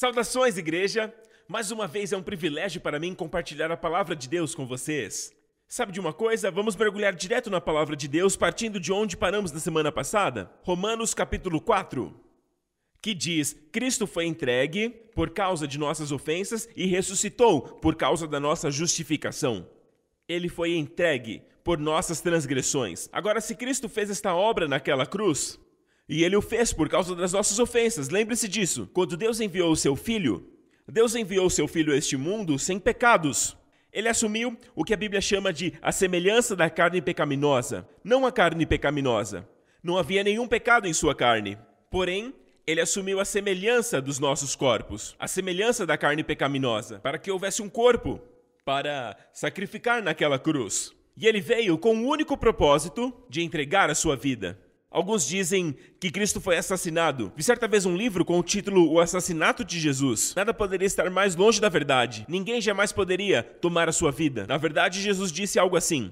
Saudações, igreja! Mais uma vez é um privilégio para mim compartilhar a palavra de Deus com vocês. Sabe de uma coisa? Vamos mergulhar direto na palavra de Deus, partindo de onde paramos na semana passada? Romanos capítulo 4, que diz: Cristo foi entregue por causa de nossas ofensas e ressuscitou por causa da nossa justificação. Ele foi entregue por nossas transgressões. Agora, se Cristo fez esta obra naquela cruz, e ele o fez por causa das nossas ofensas. Lembre-se disso. Quando Deus enviou o seu filho, Deus enviou seu filho a este mundo sem pecados. Ele assumiu o que a Bíblia chama de a semelhança da carne pecaminosa, não a carne pecaminosa. Não havia nenhum pecado em sua carne. Porém, ele assumiu a semelhança dos nossos corpos, a semelhança da carne pecaminosa, para que houvesse um corpo para sacrificar naquela cruz. E ele veio com o único propósito de entregar a sua vida. Alguns dizem que Cristo foi assassinado. Vi certa vez um livro com o título O Assassinato de Jesus. Nada poderia estar mais longe da verdade. Ninguém jamais poderia tomar a sua vida. Na verdade, Jesus disse algo assim: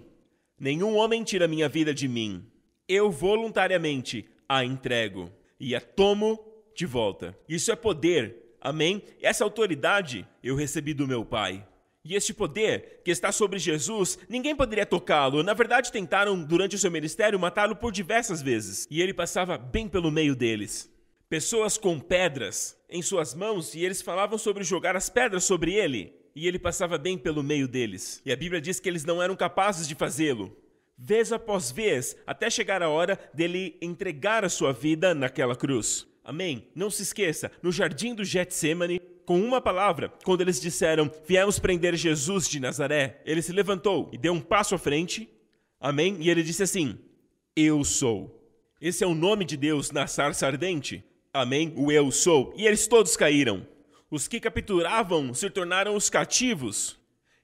Nenhum homem tira minha vida de mim. Eu voluntariamente a entrego e a tomo de volta. Isso é poder. Amém? Essa autoridade eu recebi do meu Pai. E este poder que está sobre Jesus, ninguém poderia tocá-lo. Na verdade, tentaram, durante o seu ministério, matá-lo por diversas vezes. E ele passava bem pelo meio deles. Pessoas com pedras em suas mãos e eles falavam sobre jogar as pedras sobre ele. E ele passava bem pelo meio deles. E a Bíblia diz que eles não eram capazes de fazê-lo. Vez após vez, até chegar a hora dele entregar a sua vida naquela cruz. Amém? Não se esqueça, no jardim do Getsemane, com uma palavra, quando eles disseram: Viemos prender Jesus de Nazaré, ele se levantou e deu um passo à frente. Amém? E ele disse assim: Eu sou. Esse é o nome de Deus na sarça ardente. Amém? O eu sou. E eles todos caíram. Os que capturavam se tornaram os cativos.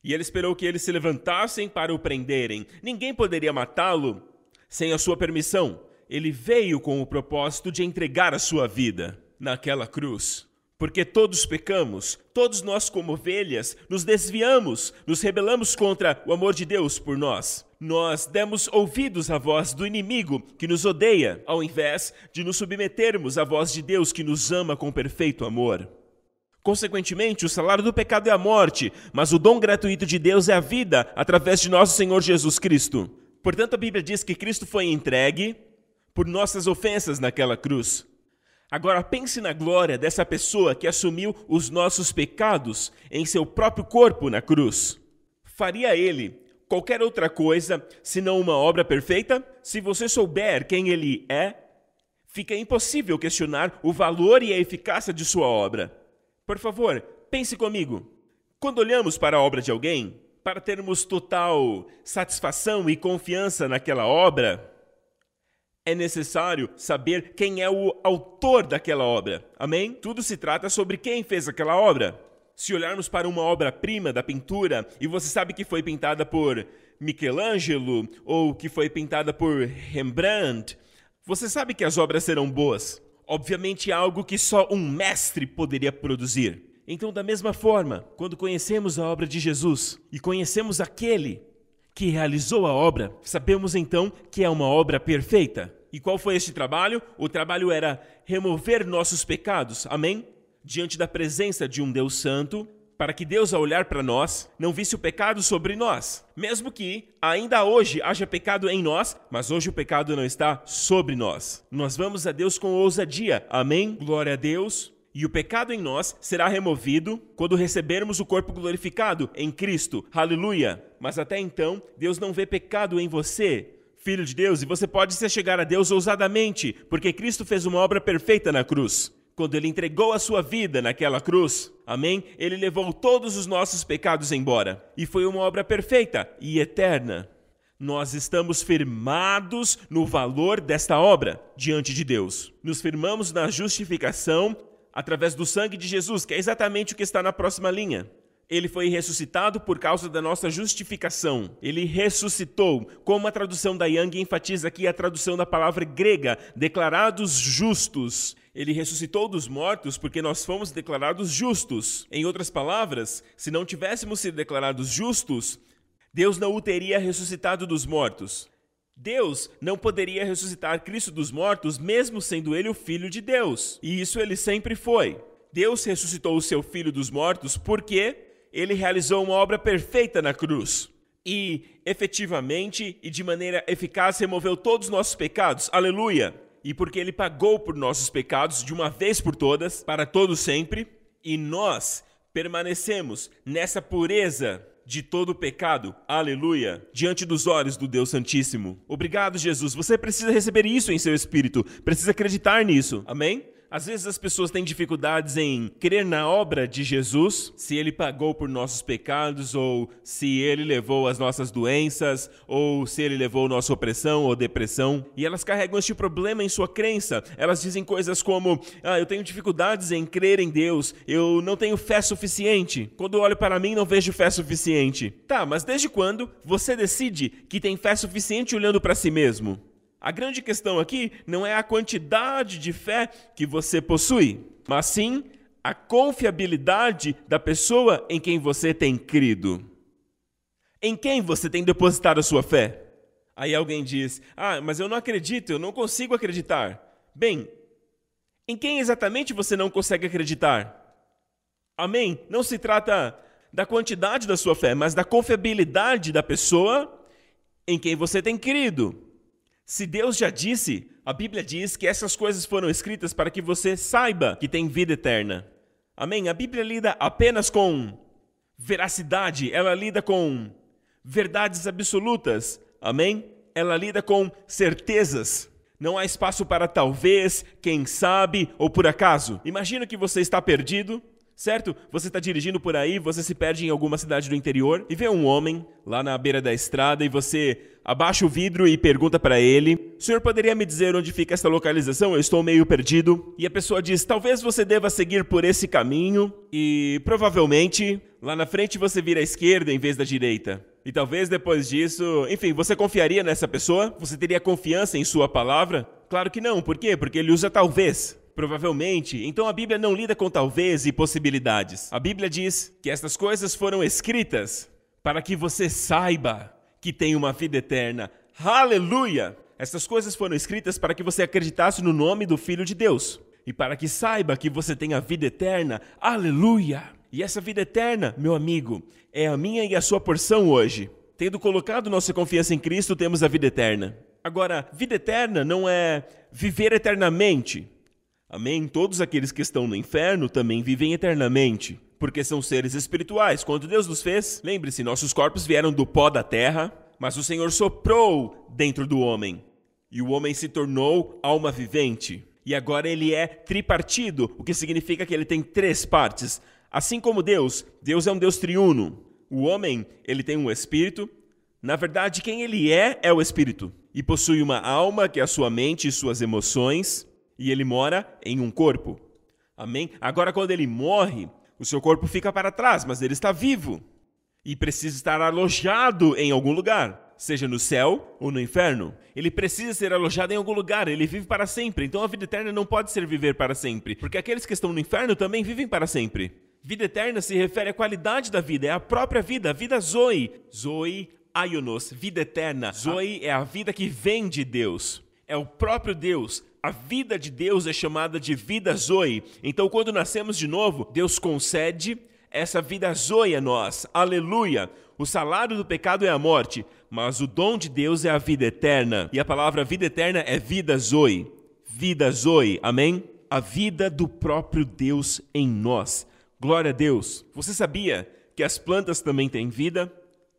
E ele esperou que eles se levantassem para o prenderem. Ninguém poderia matá-lo sem a sua permissão. Ele veio com o propósito de entregar a sua vida naquela cruz. Porque todos pecamos, todos nós, como ovelhas, nos desviamos, nos rebelamos contra o amor de Deus por nós. Nós demos ouvidos à voz do inimigo que nos odeia, ao invés de nos submetermos à voz de Deus que nos ama com perfeito amor. Consequentemente, o salário do pecado é a morte, mas o dom gratuito de Deus é a vida através de nosso Senhor Jesus Cristo. Portanto, a Bíblia diz que Cristo foi entregue por nossas ofensas naquela cruz. Agora pense na glória dessa pessoa que assumiu os nossos pecados em seu próprio corpo na cruz. Faria ele qualquer outra coisa senão uma obra perfeita? Se você souber quem ele é, fica impossível questionar o valor e a eficácia de sua obra. Por favor, pense comigo. Quando olhamos para a obra de alguém, para termos total satisfação e confiança naquela obra, é necessário saber quem é o autor daquela obra. Amém? Tudo se trata sobre quem fez aquela obra. Se olharmos para uma obra-prima da pintura e você sabe que foi pintada por Michelangelo ou que foi pintada por Rembrandt, você sabe que as obras serão boas. Obviamente é algo que só um mestre poderia produzir. Então, da mesma forma, quando conhecemos a obra de Jesus e conhecemos aquele que realizou a obra, sabemos então que é uma obra perfeita. E qual foi este trabalho? O trabalho era remover nossos pecados, amém? Diante da presença de um Deus Santo, para que Deus, ao olhar para nós, não visse o pecado sobre nós. Mesmo que ainda hoje haja pecado em nós, mas hoje o pecado não está sobre nós. Nós vamos a Deus com ousadia, amém? Glória a Deus. E o pecado em nós será removido quando recebermos o corpo glorificado em Cristo. Aleluia! Mas até então, Deus não vê pecado em você, filho de Deus, e você pode se chegar a Deus ousadamente, porque Cristo fez uma obra perfeita na cruz. Quando ele entregou a sua vida naquela cruz, amém? Ele levou todos os nossos pecados embora. E foi uma obra perfeita e eterna. Nós estamos firmados no valor desta obra diante de Deus. Nos firmamos na justificação através do sangue de Jesus, que é exatamente o que está na próxima linha. Ele foi ressuscitado por causa da nossa justificação. Ele ressuscitou. Como a tradução da Young enfatiza aqui a tradução da palavra grega, declarados justos. Ele ressuscitou dos mortos porque nós fomos declarados justos. Em outras palavras, se não tivéssemos sido declarados justos, Deus não o teria ressuscitado dos mortos. Deus não poderia ressuscitar Cristo dos mortos, mesmo sendo ele o Filho de Deus. E isso ele sempre foi. Deus ressuscitou o seu filho dos mortos porque ele realizou uma obra perfeita na cruz. E efetivamente e de maneira eficaz removeu todos os nossos pecados. Aleluia! E porque ele pagou por nossos pecados de uma vez por todas, para todo sempre, e nós permanecemos nessa pureza de todo pecado, aleluia, diante dos olhos do Deus Santíssimo. Obrigado, Jesus. Você precisa receber isso em seu espírito, precisa acreditar nisso, amém? Às vezes as pessoas têm dificuldades em crer na obra de Jesus, se ele pagou por nossos pecados, ou se ele levou as nossas doenças, ou se ele levou nossa opressão ou depressão. E elas carregam este problema em sua crença. Elas dizem coisas como: Ah, eu tenho dificuldades em crer em Deus, eu não tenho fé suficiente. Quando olho para mim, não vejo fé suficiente. Tá, mas desde quando você decide que tem fé suficiente olhando para si mesmo? A grande questão aqui não é a quantidade de fé que você possui, mas sim a confiabilidade da pessoa em quem você tem crido. Em quem você tem depositado a sua fé? Aí alguém diz: Ah, mas eu não acredito, eu não consigo acreditar. Bem, em quem exatamente você não consegue acreditar? Amém? Não se trata da quantidade da sua fé, mas da confiabilidade da pessoa em quem você tem crido. Se Deus já disse, a Bíblia diz que essas coisas foram escritas para que você saiba que tem vida eterna. Amém? A Bíblia lida apenas com veracidade, ela lida com verdades absolutas. Amém? Ela lida com certezas. Não há espaço para talvez, quem sabe ou por acaso. Imagina que você está perdido certo? Você está dirigindo por aí, você se perde em alguma cidade do interior e vê um homem lá na beira da estrada e você abaixa o vidro e pergunta para ele: "O senhor poderia me dizer onde fica essa localização? Eu estou meio perdido". E a pessoa diz: "Talvez você deva seguir por esse caminho e provavelmente lá na frente você vira à esquerda em vez da direita". E talvez depois disso, enfim, você confiaria nessa pessoa? Você teria confiança em sua palavra? Claro que não. Por quê? Porque ele usa talvez. Provavelmente. Então a Bíblia não lida com talvez e possibilidades. A Bíblia diz que estas coisas foram escritas para que você saiba que tem uma vida eterna. Aleluia! Essas coisas foram escritas para que você acreditasse no nome do Filho de Deus e para que saiba que você tem a vida eterna. Aleluia! E essa vida eterna, meu amigo, é a minha e a sua porção hoje. Tendo colocado nossa confiança em Cristo, temos a vida eterna. Agora, vida eterna não é viver eternamente. Amém? Todos aqueles que estão no inferno também vivem eternamente, porque são seres espirituais. Quando Deus nos fez, lembre-se, nossos corpos vieram do pó da terra, mas o Senhor soprou dentro do homem, e o homem se tornou alma vivente. E agora ele é tripartido, o que significa que ele tem três partes. Assim como Deus, Deus é um Deus triuno. O homem, ele tem um espírito. Na verdade, quem ele é é o espírito e possui uma alma, que é a sua mente e suas emoções e ele mora em um corpo. Amém? Agora, quando ele morre, o seu corpo fica para trás, mas ele está vivo e precisa estar alojado em algum lugar, seja no céu ou no inferno. Ele precisa ser alojado em algum lugar, ele vive para sempre. Então a vida eterna não pode ser viver para sempre, porque aqueles que estão no inferno também vivem para sempre. Vida eterna se refere à qualidade da vida, é a própria vida, a vida Zoe. Zoe Aionos, vida eterna. Zoe é a vida que vem de Deus. É o próprio Deus a vida de Deus é chamada de vida Zoe. Então, quando nascemos de novo, Deus concede essa vida Zoe a nós. Aleluia! O salário do pecado é a morte, mas o dom de Deus é a vida eterna. E a palavra vida eterna é vida Zoe. Vida Zoe. Amém? A vida do próprio Deus em nós. Glória a Deus. Você sabia que as plantas também têm vida?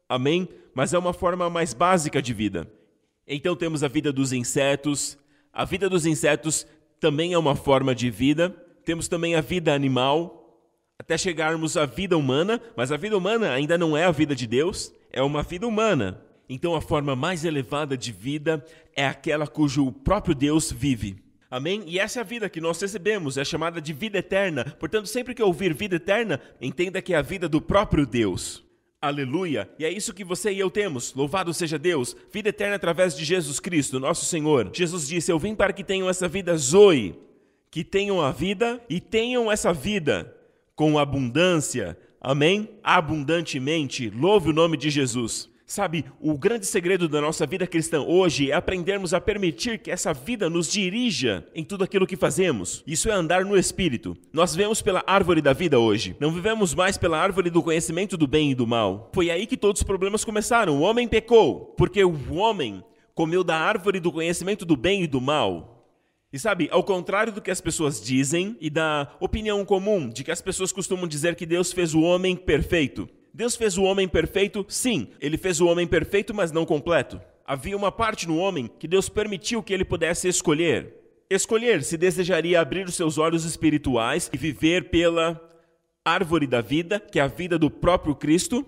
Amém? Mas é uma forma mais básica de vida. Então temos a vida dos insetos, a vida dos insetos também é uma forma de vida. Temos também a vida animal, até chegarmos à vida humana, mas a vida humana ainda não é a vida de Deus, é uma vida humana. Então a forma mais elevada de vida é aquela cujo próprio Deus vive. Amém? E essa é a vida que nós recebemos, é chamada de vida eterna. Portanto, sempre que ouvir vida eterna, entenda que é a vida do próprio Deus. Aleluia! E é isso que você e eu temos. Louvado seja Deus! Vida eterna através de Jesus Cristo, nosso Senhor. Jesus disse: Eu vim para que tenham essa vida zoe, que tenham a vida e tenham essa vida com abundância. Amém? Abundantemente. Louve o nome de Jesus. Sabe, o grande segredo da nossa vida cristã hoje é aprendermos a permitir que essa vida nos dirija em tudo aquilo que fazemos. Isso é andar no Espírito. Nós vivemos pela árvore da vida hoje. Não vivemos mais pela árvore do conhecimento do bem e do mal. Foi aí que todos os problemas começaram. O homem pecou, porque o homem comeu da árvore do conhecimento do bem e do mal. E sabe, ao contrário do que as pessoas dizem e da opinião comum de que as pessoas costumam dizer que Deus fez o homem perfeito. Deus fez o homem perfeito? Sim, ele fez o homem perfeito, mas não completo. Havia uma parte no homem que Deus permitiu que ele pudesse escolher. Escolher se desejaria abrir os seus olhos espirituais e viver pela árvore da vida, que é a vida do próprio Cristo,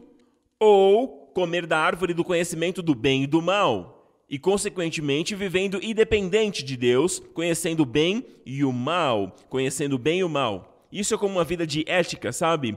ou comer da árvore do conhecimento do bem e do mal, e, consequentemente, vivendo independente de Deus, conhecendo o bem e o mal, conhecendo o bem e o mal. Isso é como uma vida de ética, sabe?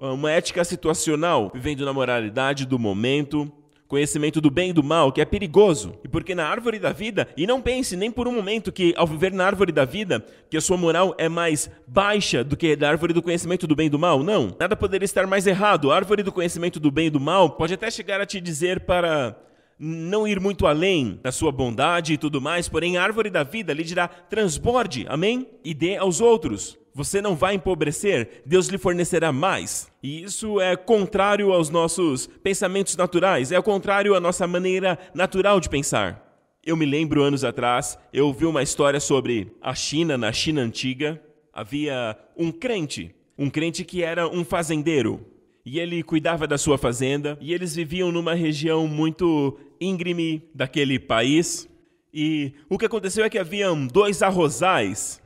Uma ética situacional, vivendo na moralidade do momento, conhecimento do bem e do mal, que é perigoso. E porque na árvore da vida, e não pense nem por um momento que ao viver na árvore da vida, que a sua moral é mais baixa do que da árvore do conhecimento do bem e do mal, não. Nada poderia estar mais errado. A árvore do conhecimento do bem e do mal pode até chegar a te dizer para não ir muito além da sua bondade e tudo mais, porém a árvore da vida lhe dirá: transborde, amém? E dê aos outros. Você não vai empobrecer, Deus lhe fornecerá mais. E isso é contrário aos nossos pensamentos naturais, é contrário à nossa maneira natural de pensar. Eu me lembro anos atrás, eu ouvi uma história sobre a China, na China antiga, havia um crente, um crente que era um fazendeiro, e ele cuidava da sua fazenda, e eles viviam numa região muito íngreme daquele país. E o que aconteceu é que haviam dois arrozais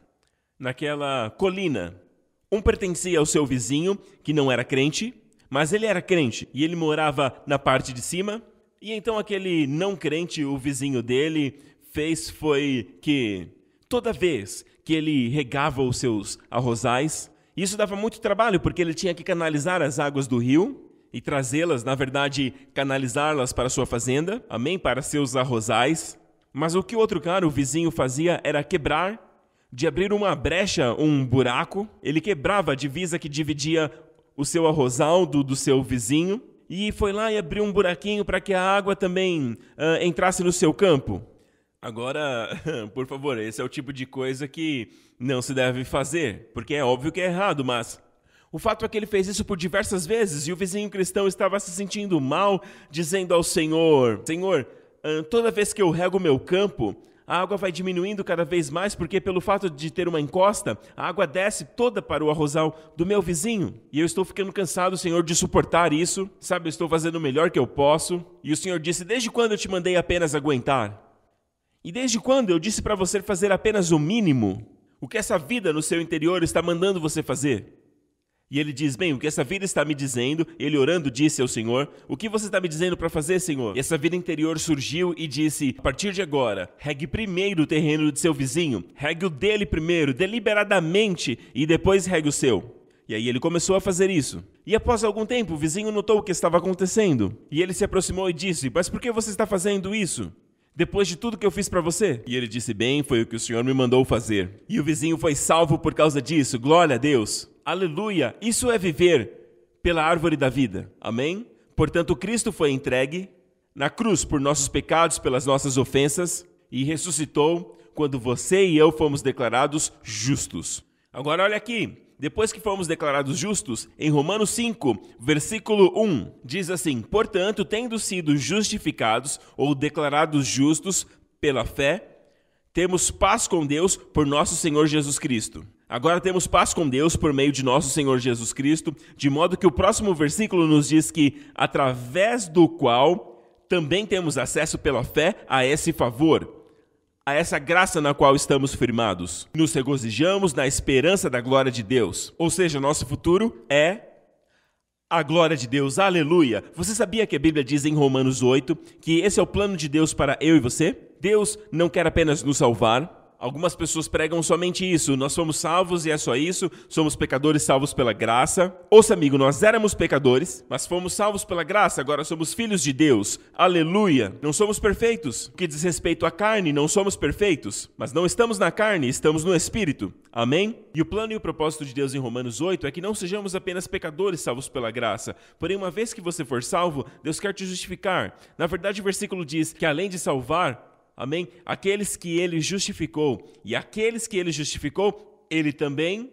naquela colina. Um pertencia ao seu vizinho, que não era crente, mas ele era crente e ele morava na parte de cima. E então aquele não crente, o vizinho dele, fez foi que toda vez que ele regava os seus arrozais, isso dava muito trabalho, porque ele tinha que canalizar as águas do rio e trazê-las, na verdade, canalizá-las para sua fazenda, amém? Para seus arrozais. Mas o que o outro cara, o vizinho, fazia era quebrar, de abrir uma brecha, um buraco. Ele quebrava a divisa que dividia o seu arrozal do, do seu vizinho e foi lá e abriu um buraquinho para que a água também uh, entrasse no seu campo. Agora, por favor, esse é o tipo de coisa que não se deve fazer, porque é óbvio que é errado, mas o fato é que ele fez isso por diversas vezes e o vizinho cristão estava se sentindo mal, dizendo ao Senhor: Senhor, toda vez que eu rego meu campo, a água vai diminuindo cada vez mais, porque pelo fato de ter uma encosta, a água desce toda para o arrozal do meu vizinho. E eu estou ficando cansado, Senhor, de suportar isso. Sabe, eu estou fazendo o melhor que eu posso. E o Senhor disse: Desde quando eu te mandei apenas aguentar? E desde quando eu disse para você fazer apenas o mínimo? O que essa vida no seu interior está mandando você fazer? E ele diz: Bem, o que essa vida está me dizendo, ele orando disse ao Senhor: O que você está me dizendo para fazer, Senhor? E essa vida interior surgiu e disse: A partir de agora, regue primeiro o terreno de seu vizinho, regue o dele primeiro, deliberadamente, e depois regue o seu. E aí ele começou a fazer isso. E após algum tempo, o vizinho notou o que estava acontecendo. E ele se aproximou e disse: Mas por que você está fazendo isso? Depois de tudo que eu fiz para você? E ele disse: Bem, foi o que o Senhor me mandou fazer. E o vizinho foi salvo por causa disso. Glória a Deus. Aleluia. Isso é viver pela árvore da vida. Amém? Portanto, Cristo foi entregue na cruz por nossos pecados, pelas nossas ofensas e ressuscitou quando você e eu fomos declarados justos. Agora olha aqui, depois que fomos declarados justos, em Romanos 5, versículo 1, diz assim: Portanto, tendo sido justificados ou declarados justos pela fé, temos paz com Deus por nosso Senhor Jesus Cristo. Agora temos paz com Deus por meio de nosso Senhor Jesus Cristo, de modo que o próximo versículo nos diz que, através do qual também temos acesso pela fé a esse favor a essa graça na qual estamos firmados. Nos regozijamos na esperança da glória de Deus. Ou seja, nosso futuro é a glória de Deus. Aleluia! Você sabia que a Bíblia diz em Romanos 8 que esse é o plano de Deus para eu e você? Deus não quer apenas nos salvar, Algumas pessoas pregam somente isso. Nós fomos salvos e é só isso. Somos pecadores salvos pela graça. Ouça, amigo, nós éramos pecadores, mas fomos salvos pela graça. Agora somos filhos de Deus. Aleluia. Não somos perfeitos. O que diz respeito à carne, não somos perfeitos. Mas não estamos na carne, estamos no Espírito. Amém? E o plano e o propósito de Deus em Romanos 8 é que não sejamos apenas pecadores salvos pela graça. Porém, uma vez que você for salvo, Deus quer te justificar. Na verdade, o versículo diz que além de salvar, Amém? Aqueles que ele justificou e aqueles que ele justificou, ele também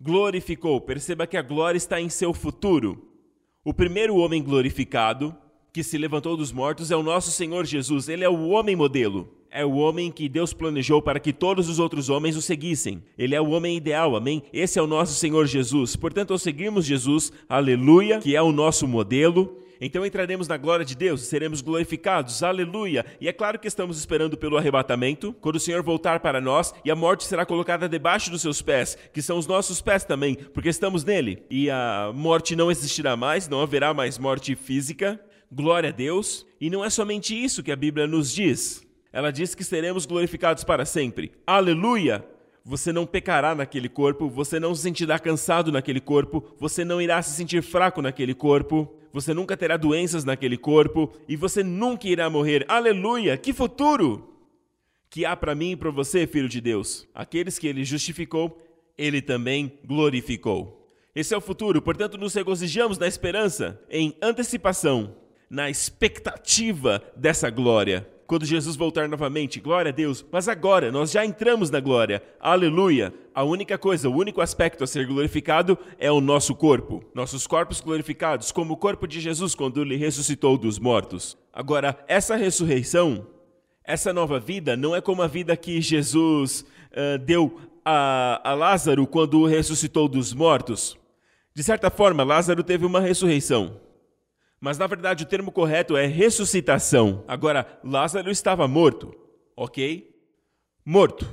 glorificou. Perceba que a glória está em seu futuro. O primeiro homem glorificado que se levantou dos mortos é o nosso Senhor Jesus. Ele é o homem modelo. É o homem que Deus planejou para que todos os outros homens o seguissem. Ele é o homem ideal, amém? Esse é o nosso Senhor Jesus. Portanto, ao seguirmos Jesus, aleluia, que é o nosso modelo, então entraremos na glória de Deus, seremos glorificados, aleluia. E é claro que estamos esperando pelo arrebatamento, quando o Senhor voltar para nós e a morte será colocada debaixo dos seus pés, que são os nossos pés também, porque estamos nele. E a morte não existirá mais, não haverá mais morte física. Glória a Deus. E não é somente isso que a Bíblia nos diz. Ela diz que seremos glorificados para sempre. Aleluia! Você não pecará naquele corpo, você não se sentirá cansado naquele corpo, você não irá se sentir fraco naquele corpo você nunca terá doenças naquele corpo e você nunca irá morrer. Aleluia! Que futuro! Que há para mim e para você, filho de Deus. Aqueles que ele justificou, ele também glorificou. Esse é o futuro, portanto, nos regozijamos na esperança, em antecipação, na expectativa dessa glória quando Jesus voltar novamente. Glória a Deus. Mas agora, nós já entramos na glória. Aleluia. A única coisa, o único aspecto a ser glorificado é o nosso corpo. Nossos corpos glorificados, como o corpo de Jesus quando ele ressuscitou dos mortos. Agora, essa ressurreição, essa nova vida, não é como a vida que Jesus uh, deu a, a Lázaro quando ressuscitou dos mortos. De certa forma, Lázaro teve uma ressurreição. Mas na verdade o termo correto é ressuscitação. Agora, Lázaro estava morto, ok? Morto.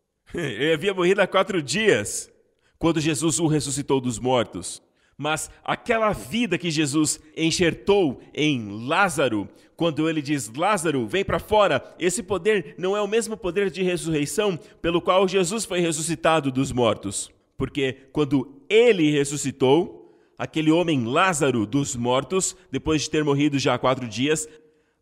Ele havia morrido há quatro dias quando Jesus o ressuscitou dos mortos. Mas aquela vida que Jesus enxertou em Lázaro, quando ele diz: Lázaro, vem para fora, esse poder não é o mesmo poder de ressurreição pelo qual Jesus foi ressuscitado dos mortos. Porque quando ele ressuscitou, aquele homem Lázaro dos mortos, depois de ter morrido já há quatro dias,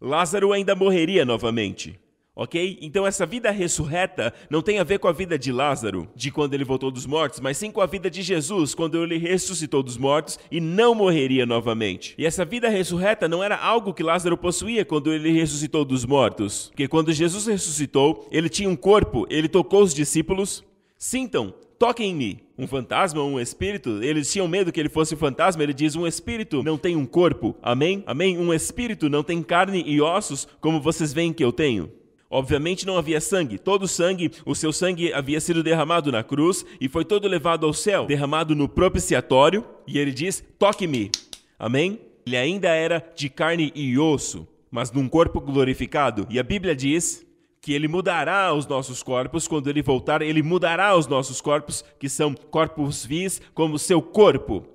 Lázaro ainda morreria novamente. Ok? Então essa vida ressurreta não tem a ver com a vida de Lázaro, de quando ele voltou dos mortos, mas sim com a vida de Jesus, quando ele ressuscitou dos mortos e não morreria novamente. E essa vida ressurreta não era algo que Lázaro possuía quando ele ressuscitou dos mortos. Porque quando Jesus ressuscitou, ele tinha um corpo, ele tocou os discípulos. Sintam, toquem em mim. Um fantasma, um espírito, eles tinham medo que ele fosse um fantasma. Ele diz: um espírito não tem um corpo. Amém? Amém? Um espírito não tem carne e ossos, como vocês veem que eu tenho. Obviamente não havia sangue. Todo o sangue, o seu sangue havia sido derramado na cruz e foi todo levado ao céu, derramado no propiciatório. E ele diz: toque-me. Amém? Ele ainda era de carne e osso, mas num corpo glorificado. E a Bíblia diz que ele mudará os nossos corpos, quando ele voltar, ele mudará os nossos corpos, que são corpos vis, como seu corpo,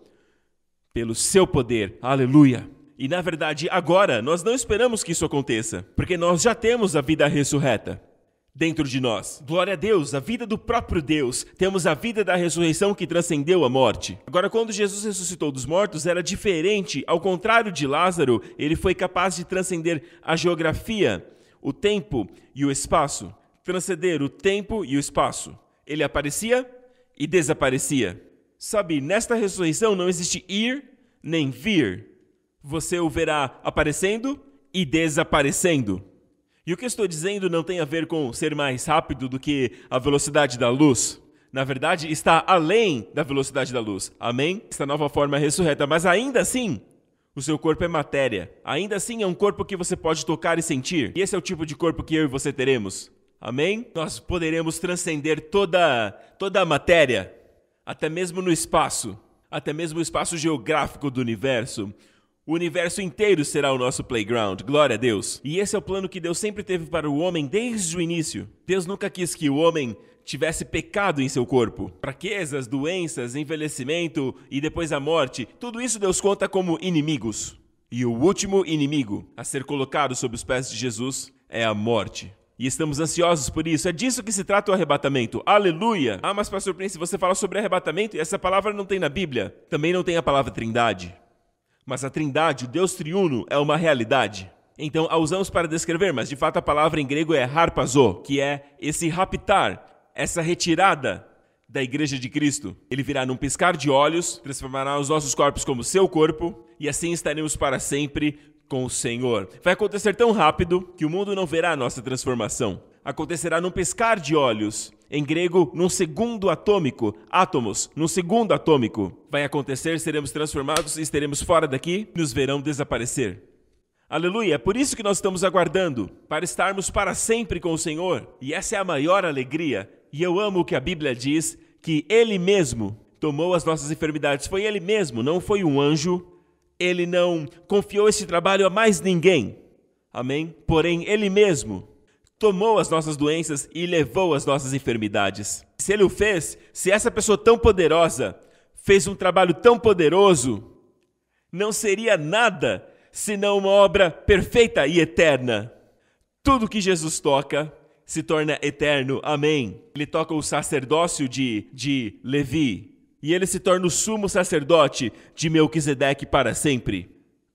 pelo seu poder. Aleluia. E na verdade, agora nós não esperamos que isso aconteça, porque nós já temos a vida ressurreta dentro de nós. Glória a Deus, a vida do próprio Deus. Temos a vida da ressurreição que transcendeu a morte. Agora, quando Jesus ressuscitou dos mortos, era diferente. Ao contrário de Lázaro, ele foi capaz de transcender a geografia o tempo e o espaço, transcender o tempo e o espaço. Ele aparecia e desaparecia. Sabe, nesta ressurreição não existe ir nem vir. Você o verá aparecendo e desaparecendo. E o que estou dizendo não tem a ver com ser mais rápido do que a velocidade da luz. Na verdade, está além da velocidade da luz. Amém? Esta nova forma é ressurreta, mas ainda assim, o seu corpo é matéria. Ainda assim é um corpo que você pode tocar e sentir. E esse é o tipo de corpo que eu e você teremos. Amém? Nós poderemos transcender toda toda a matéria, até mesmo no espaço, até mesmo o espaço geográfico do universo. O universo inteiro será o nosso playground, glória a Deus. E esse é o plano que Deus sempre teve para o homem desde o início. Deus nunca quis que o homem tivesse pecado em seu corpo. Fraquezas, doenças, envelhecimento e depois a morte, tudo isso Deus conta como inimigos. E o último inimigo a ser colocado sob os pés de Jesus é a morte. E estamos ansiosos por isso. É disso que se trata o arrebatamento. Aleluia! Ah, mas pastor Prince, você fala sobre arrebatamento e essa palavra não tem na Bíblia. Também não tem a palavra trindade. Mas a trindade, o Deus triuno, é uma realidade. Então a usamos para descrever, mas de fato a palavra em grego é harpazo, que é esse raptar, essa retirada da igreja de Cristo. Ele virá num piscar de olhos, transformará os nossos corpos como seu corpo, e assim estaremos para sempre com o Senhor. Vai acontecer tão rápido que o mundo não verá a nossa transformação. Acontecerá num piscar de olhos. Em grego, num segundo atômico, átomos, num segundo atômico. Vai acontecer, seremos transformados e estaremos fora daqui, nos verão desaparecer. Aleluia, é por isso que nós estamos aguardando, para estarmos para sempre com o Senhor. E essa é a maior alegria. E eu amo o que a Bíblia diz, que Ele mesmo tomou as nossas enfermidades. Foi Ele mesmo, não foi um anjo. Ele não confiou esse trabalho a mais ninguém. Amém? Porém, Ele mesmo tomou as nossas doenças e levou as nossas enfermidades. Se Ele o fez, se essa pessoa tão poderosa fez um trabalho tão poderoso, não seria nada senão uma obra perfeita e eterna. Tudo que Jesus toca se torna eterno. Amém. Ele toca o sacerdócio de, de Levi e ele se torna o sumo sacerdote de Melquisedeque para sempre.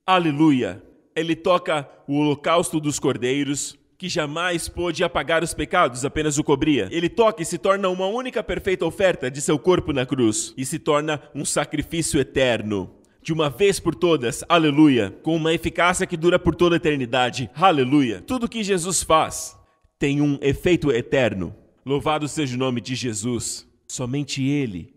Aleluia. Ele toca o holocausto dos cordeiros, que jamais pôde apagar os pecados, apenas o cobria. Ele toca e se torna uma única perfeita oferta de seu corpo na cruz e se torna um sacrifício eterno. De uma vez por todas, aleluia, com uma eficácia que dura por toda a eternidade, aleluia. Tudo que Jesus faz tem um efeito eterno. Louvado seja o nome de Jesus. Somente Ele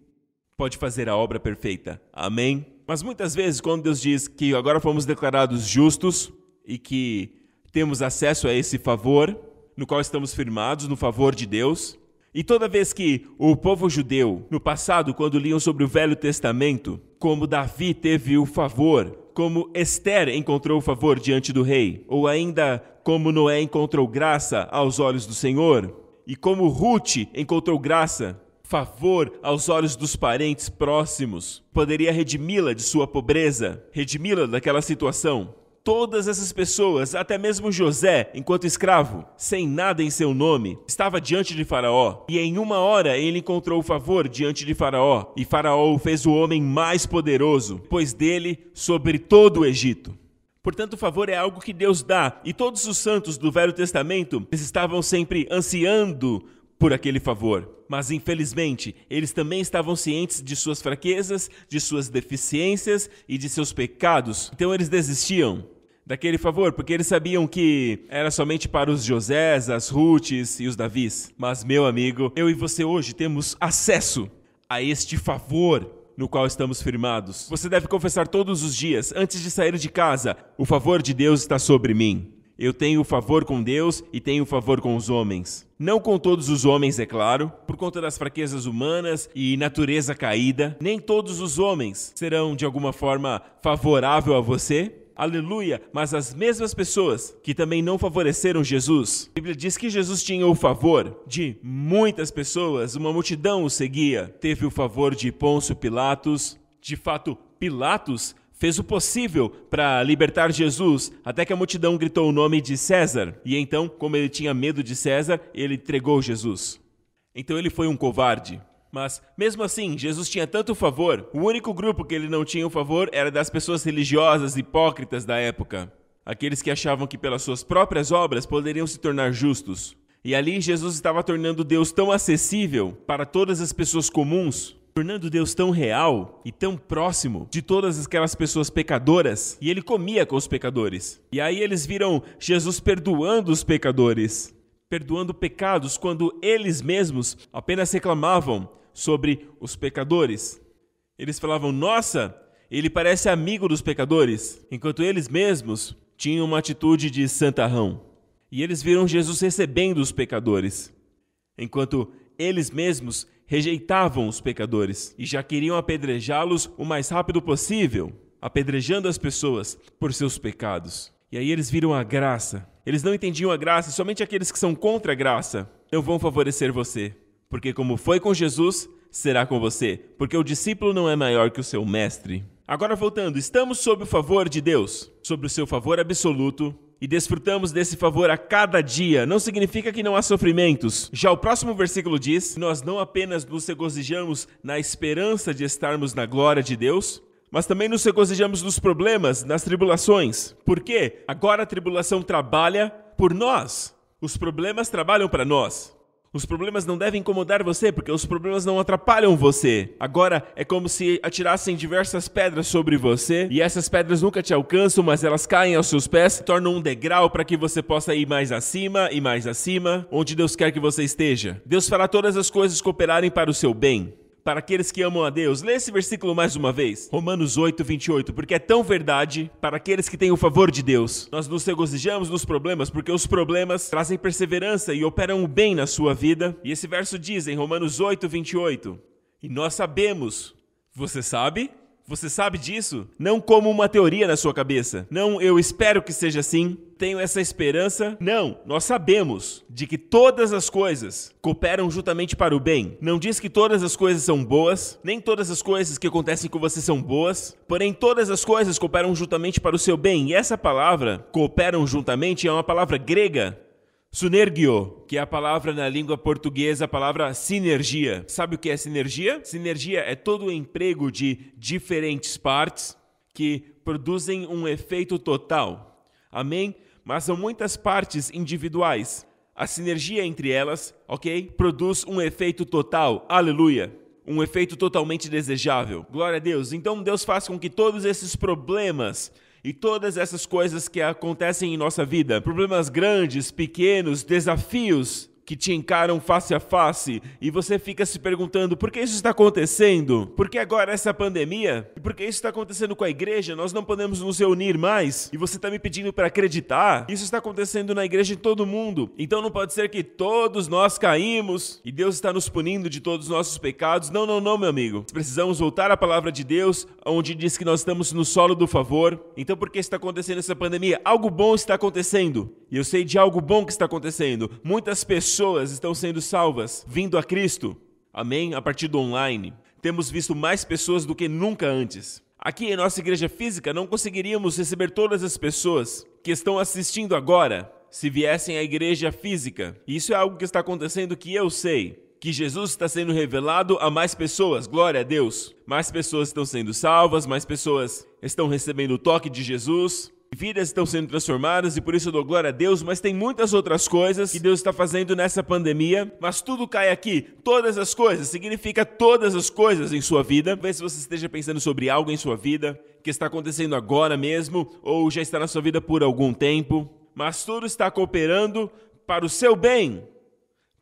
pode fazer a obra perfeita. Amém? Mas muitas vezes, quando Deus diz que agora fomos declarados justos e que temos acesso a esse favor, no qual estamos firmados, no favor de Deus, e toda vez que o povo judeu, no passado, quando liam sobre o Velho Testamento, como Davi teve o favor, como Esther encontrou favor diante do rei, ou ainda como Noé encontrou graça aos olhos do Senhor, e como Ruth encontrou graça, favor aos olhos dos parentes próximos, poderia redimi-la de sua pobreza, redimi-la daquela situação. Todas essas pessoas, até mesmo José, enquanto escravo, sem nada em seu nome, estava diante de Faraó. E em uma hora ele encontrou favor diante de Faraó. E Faraó o fez o homem mais poderoso, pois dele sobre todo o Egito. Portanto, o favor é algo que Deus dá, e todos os santos do Velho Testamento estavam sempre ansiando por aquele favor. Mas infelizmente, eles também estavam cientes de suas fraquezas, de suas deficiências e de seus pecados. Então eles desistiam daquele favor, porque eles sabiam que era somente para os Josés, as Rutes e os Davis. Mas, meu amigo, eu e você hoje temos acesso a este favor no qual estamos firmados. Você deve confessar todos os dias, antes de sair de casa: o favor de Deus está sobre mim. Eu tenho favor com Deus e tenho favor com os homens. Não com todos os homens, é claro, por conta das fraquezas humanas e natureza caída. Nem todos os homens serão de alguma forma favorável a você, aleluia, mas as mesmas pessoas que também não favoreceram Jesus. A Bíblia diz que Jesus tinha o favor de muitas pessoas, uma multidão o seguia. Teve o favor de Pôncio Pilatos. De fato, Pilatos fez o possível para libertar Jesus, até que a multidão gritou o nome de César. E então, como ele tinha medo de César, ele entregou Jesus. Então ele foi um covarde. Mas, mesmo assim, Jesus tinha tanto favor, o único grupo que ele não tinha o favor era das pessoas religiosas hipócritas da época. Aqueles que achavam que pelas suas próprias obras poderiam se tornar justos. E ali Jesus estava tornando Deus tão acessível para todas as pessoas comuns, tornando Deus tão real e tão próximo de todas aquelas pessoas pecadoras, e ele comia com os pecadores. E aí eles viram Jesus perdoando os pecadores, perdoando pecados quando eles mesmos apenas reclamavam sobre os pecadores. Eles falavam: Nossa, ele parece amigo dos pecadores, enquanto eles mesmos tinham uma atitude de santarrão. E eles viram Jesus recebendo os pecadores, enquanto eles mesmos rejeitavam os pecadores e já queriam apedrejá-los o mais rápido possível, apedrejando as pessoas por seus pecados. E aí eles viram a graça. Eles não entendiam a graça, somente aqueles que são contra a graça não vão favorecer você. Porque, como foi com Jesus, será com você. Porque o discípulo não é maior que o seu mestre. Agora, voltando, estamos sob o favor de Deus, sobre o seu favor absoluto, e desfrutamos desse favor a cada dia, não significa que não há sofrimentos. Já o próximo versículo diz: Nós não apenas nos regozijamos na esperança de estarmos na glória de Deus, mas também nos regozijamos nos problemas, nas tribulações. Por quê? Agora a tribulação trabalha por nós. Os problemas trabalham para nós. Os problemas não devem incomodar você, porque os problemas não atrapalham você. Agora é como se atirassem diversas pedras sobre você e essas pedras nunca te alcançam, mas elas caem aos seus pés, tornam um degrau para que você possa ir mais acima e mais acima, onde Deus quer que você esteja. Deus fará todas as coisas cooperarem para o seu bem para aqueles que amam a Deus. Lê esse versículo mais uma vez. Romanos 8, 28. Porque é tão verdade para aqueles que têm o favor de Deus. Nós nos regozijamos nos problemas porque os problemas trazem perseverança e operam o bem na sua vida. E esse verso diz em Romanos 8, 28. E nós sabemos. Você sabe? Você sabe disso? Não como uma teoria na sua cabeça. Não, eu espero que seja assim. Tenho essa esperança. Não, nós sabemos de que todas as coisas cooperam juntamente para o bem. Não diz que todas as coisas são boas, nem todas as coisas que acontecem com você são boas, porém todas as coisas cooperam juntamente para o seu bem. E essa palavra, cooperam juntamente, é uma palavra grega Sunergio, que é a palavra na língua portuguesa, a palavra sinergia. Sabe o que é sinergia? Sinergia é todo o emprego de diferentes partes que produzem um efeito total. Amém? Mas são muitas partes individuais. A sinergia entre elas, ok? Produz um efeito total. Aleluia um efeito totalmente desejável. Glória a Deus. Então Deus faz com que todos esses problemas e todas essas coisas que acontecem em nossa vida, problemas grandes, pequenos, desafios, que te encaram face a face e você fica se perguntando por que isso está acontecendo? Por que agora essa pandemia? E por que isso está acontecendo com a igreja? Nós não podemos nos reunir mais e você está me pedindo para acreditar? Isso está acontecendo na igreja de todo mundo. Então não pode ser que todos nós caímos e Deus está nos punindo de todos os nossos pecados. Não, não, não, meu amigo. Precisamos voltar à palavra de Deus, onde diz que nós estamos no solo do favor. Então por que está acontecendo essa pandemia? Algo bom está acontecendo. E eu sei de algo bom que está acontecendo. Muitas pessoas estão sendo salvas, vindo a Cristo. Amém? A partir do online. Temos visto mais pessoas do que nunca antes. Aqui em nossa igreja física não conseguiríamos receber todas as pessoas que estão assistindo agora se viessem à igreja física. Isso é algo que está acontecendo que eu sei. Que Jesus está sendo revelado a mais pessoas, glória a Deus. Mais pessoas estão sendo salvas, mais pessoas estão recebendo o toque de Jesus. Vidas estão sendo transformadas e por isso eu dou glória a Deus, mas tem muitas outras coisas que Deus está fazendo nessa pandemia. Mas tudo cai aqui, todas as coisas, significa todas as coisas em sua vida. Talvez você esteja pensando sobre algo em sua vida que está acontecendo agora mesmo ou já está na sua vida por algum tempo. Mas tudo está cooperando para o seu bem,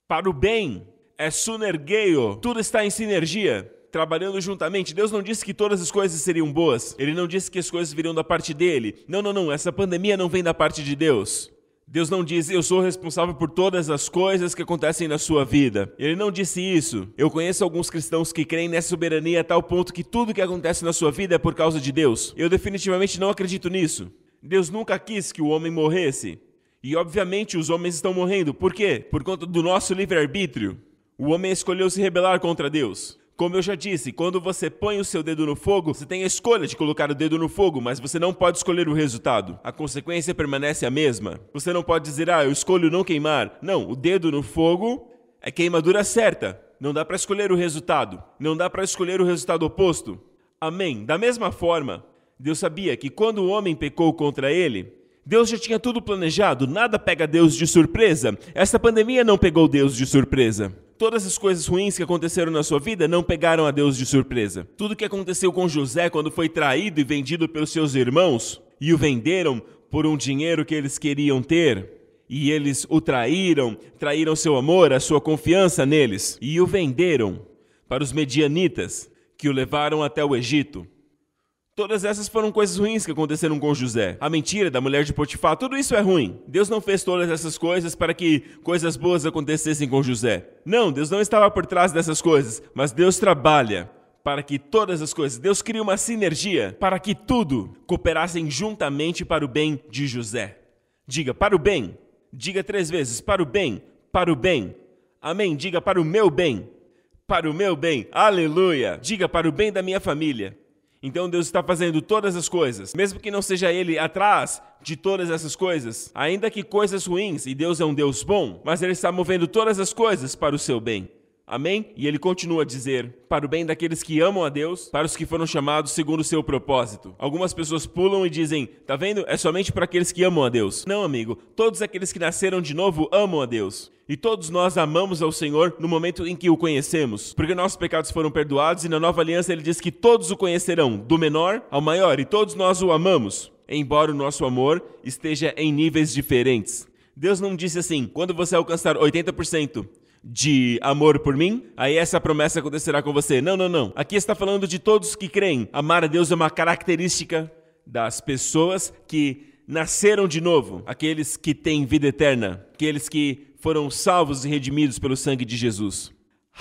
para o bem. É sunergeio, tudo está em sinergia trabalhando juntamente. Deus não disse que todas as coisas seriam boas. Ele não disse que as coisas viriam da parte dele. Não, não, não. Essa pandemia não vem da parte de Deus. Deus não diz, eu sou responsável por todas as coisas que acontecem na sua vida. Ele não disse isso. Eu conheço alguns cristãos que creem nessa soberania a tal ponto que tudo que acontece na sua vida é por causa de Deus. Eu definitivamente não acredito nisso. Deus nunca quis que o homem morresse. E obviamente os homens estão morrendo. Por quê? Por conta do nosso livre-arbítrio. O homem escolheu se rebelar contra Deus. Como eu já disse, quando você põe o seu dedo no fogo, você tem a escolha de colocar o dedo no fogo, mas você não pode escolher o resultado. A consequência permanece a mesma. Você não pode dizer, ah, eu escolho não queimar. Não, o dedo no fogo é queimadura certa. Não dá para escolher o resultado. Não dá para escolher o resultado oposto. Amém. Da mesma forma, Deus sabia que quando o homem pecou contra ele, Deus já tinha tudo planejado, nada pega Deus de surpresa. Essa pandemia não pegou Deus de surpresa. Todas as coisas ruins que aconteceram na sua vida não pegaram a Deus de surpresa. Tudo que aconteceu com José quando foi traído e vendido pelos seus irmãos e o venderam por um dinheiro que eles queriam ter, e eles o traíram, traíram seu amor, a sua confiança neles, e o venderam para os medianitas, que o levaram até o Egito. Todas essas foram coisas ruins que aconteceram com José. A mentira da mulher de Potifar, tudo isso é ruim. Deus não fez todas essas coisas para que coisas boas acontecessem com José. Não, Deus não estava por trás dessas coisas, mas Deus trabalha para que todas as coisas, Deus cria uma sinergia para que tudo cooperassem juntamente para o bem de José. Diga para o bem. Diga três vezes para o bem, para o bem. Amém. Diga para o meu bem, para o meu bem. Aleluia. Diga para o bem da minha família Então Deus está fazendo todas as coisas, mesmo que não seja Ele atrás de todas essas coisas, ainda que coisas ruins, e Deus é um Deus bom, mas Ele está movendo todas as coisas para o seu bem. Amém? E ele continua a dizer: para o bem daqueles que amam a Deus, para os que foram chamados segundo o seu propósito. Algumas pessoas pulam e dizem: tá vendo? É somente para aqueles que amam a Deus. Não, amigo. Todos aqueles que nasceram de novo amam a Deus. E todos nós amamos ao Senhor no momento em que o conhecemos, porque nossos pecados foram perdoados e na nova aliança ele diz que todos o conhecerão, do menor ao maior, e todos nós o amamos, embora o nosso amor esteja em níveis diferentes. Deus não disse assim: quando você alcançar 80%, de amor por mim, aí essa promessa acontecerá com você. Não, não, não. Aqui está falando de todos que creem. Amar a Deus é uma característica das pessoas que nasceram de novo, aqueles que têm vida eterna, aqueles que foram salvos e redimidos pelo sangue de Jesus.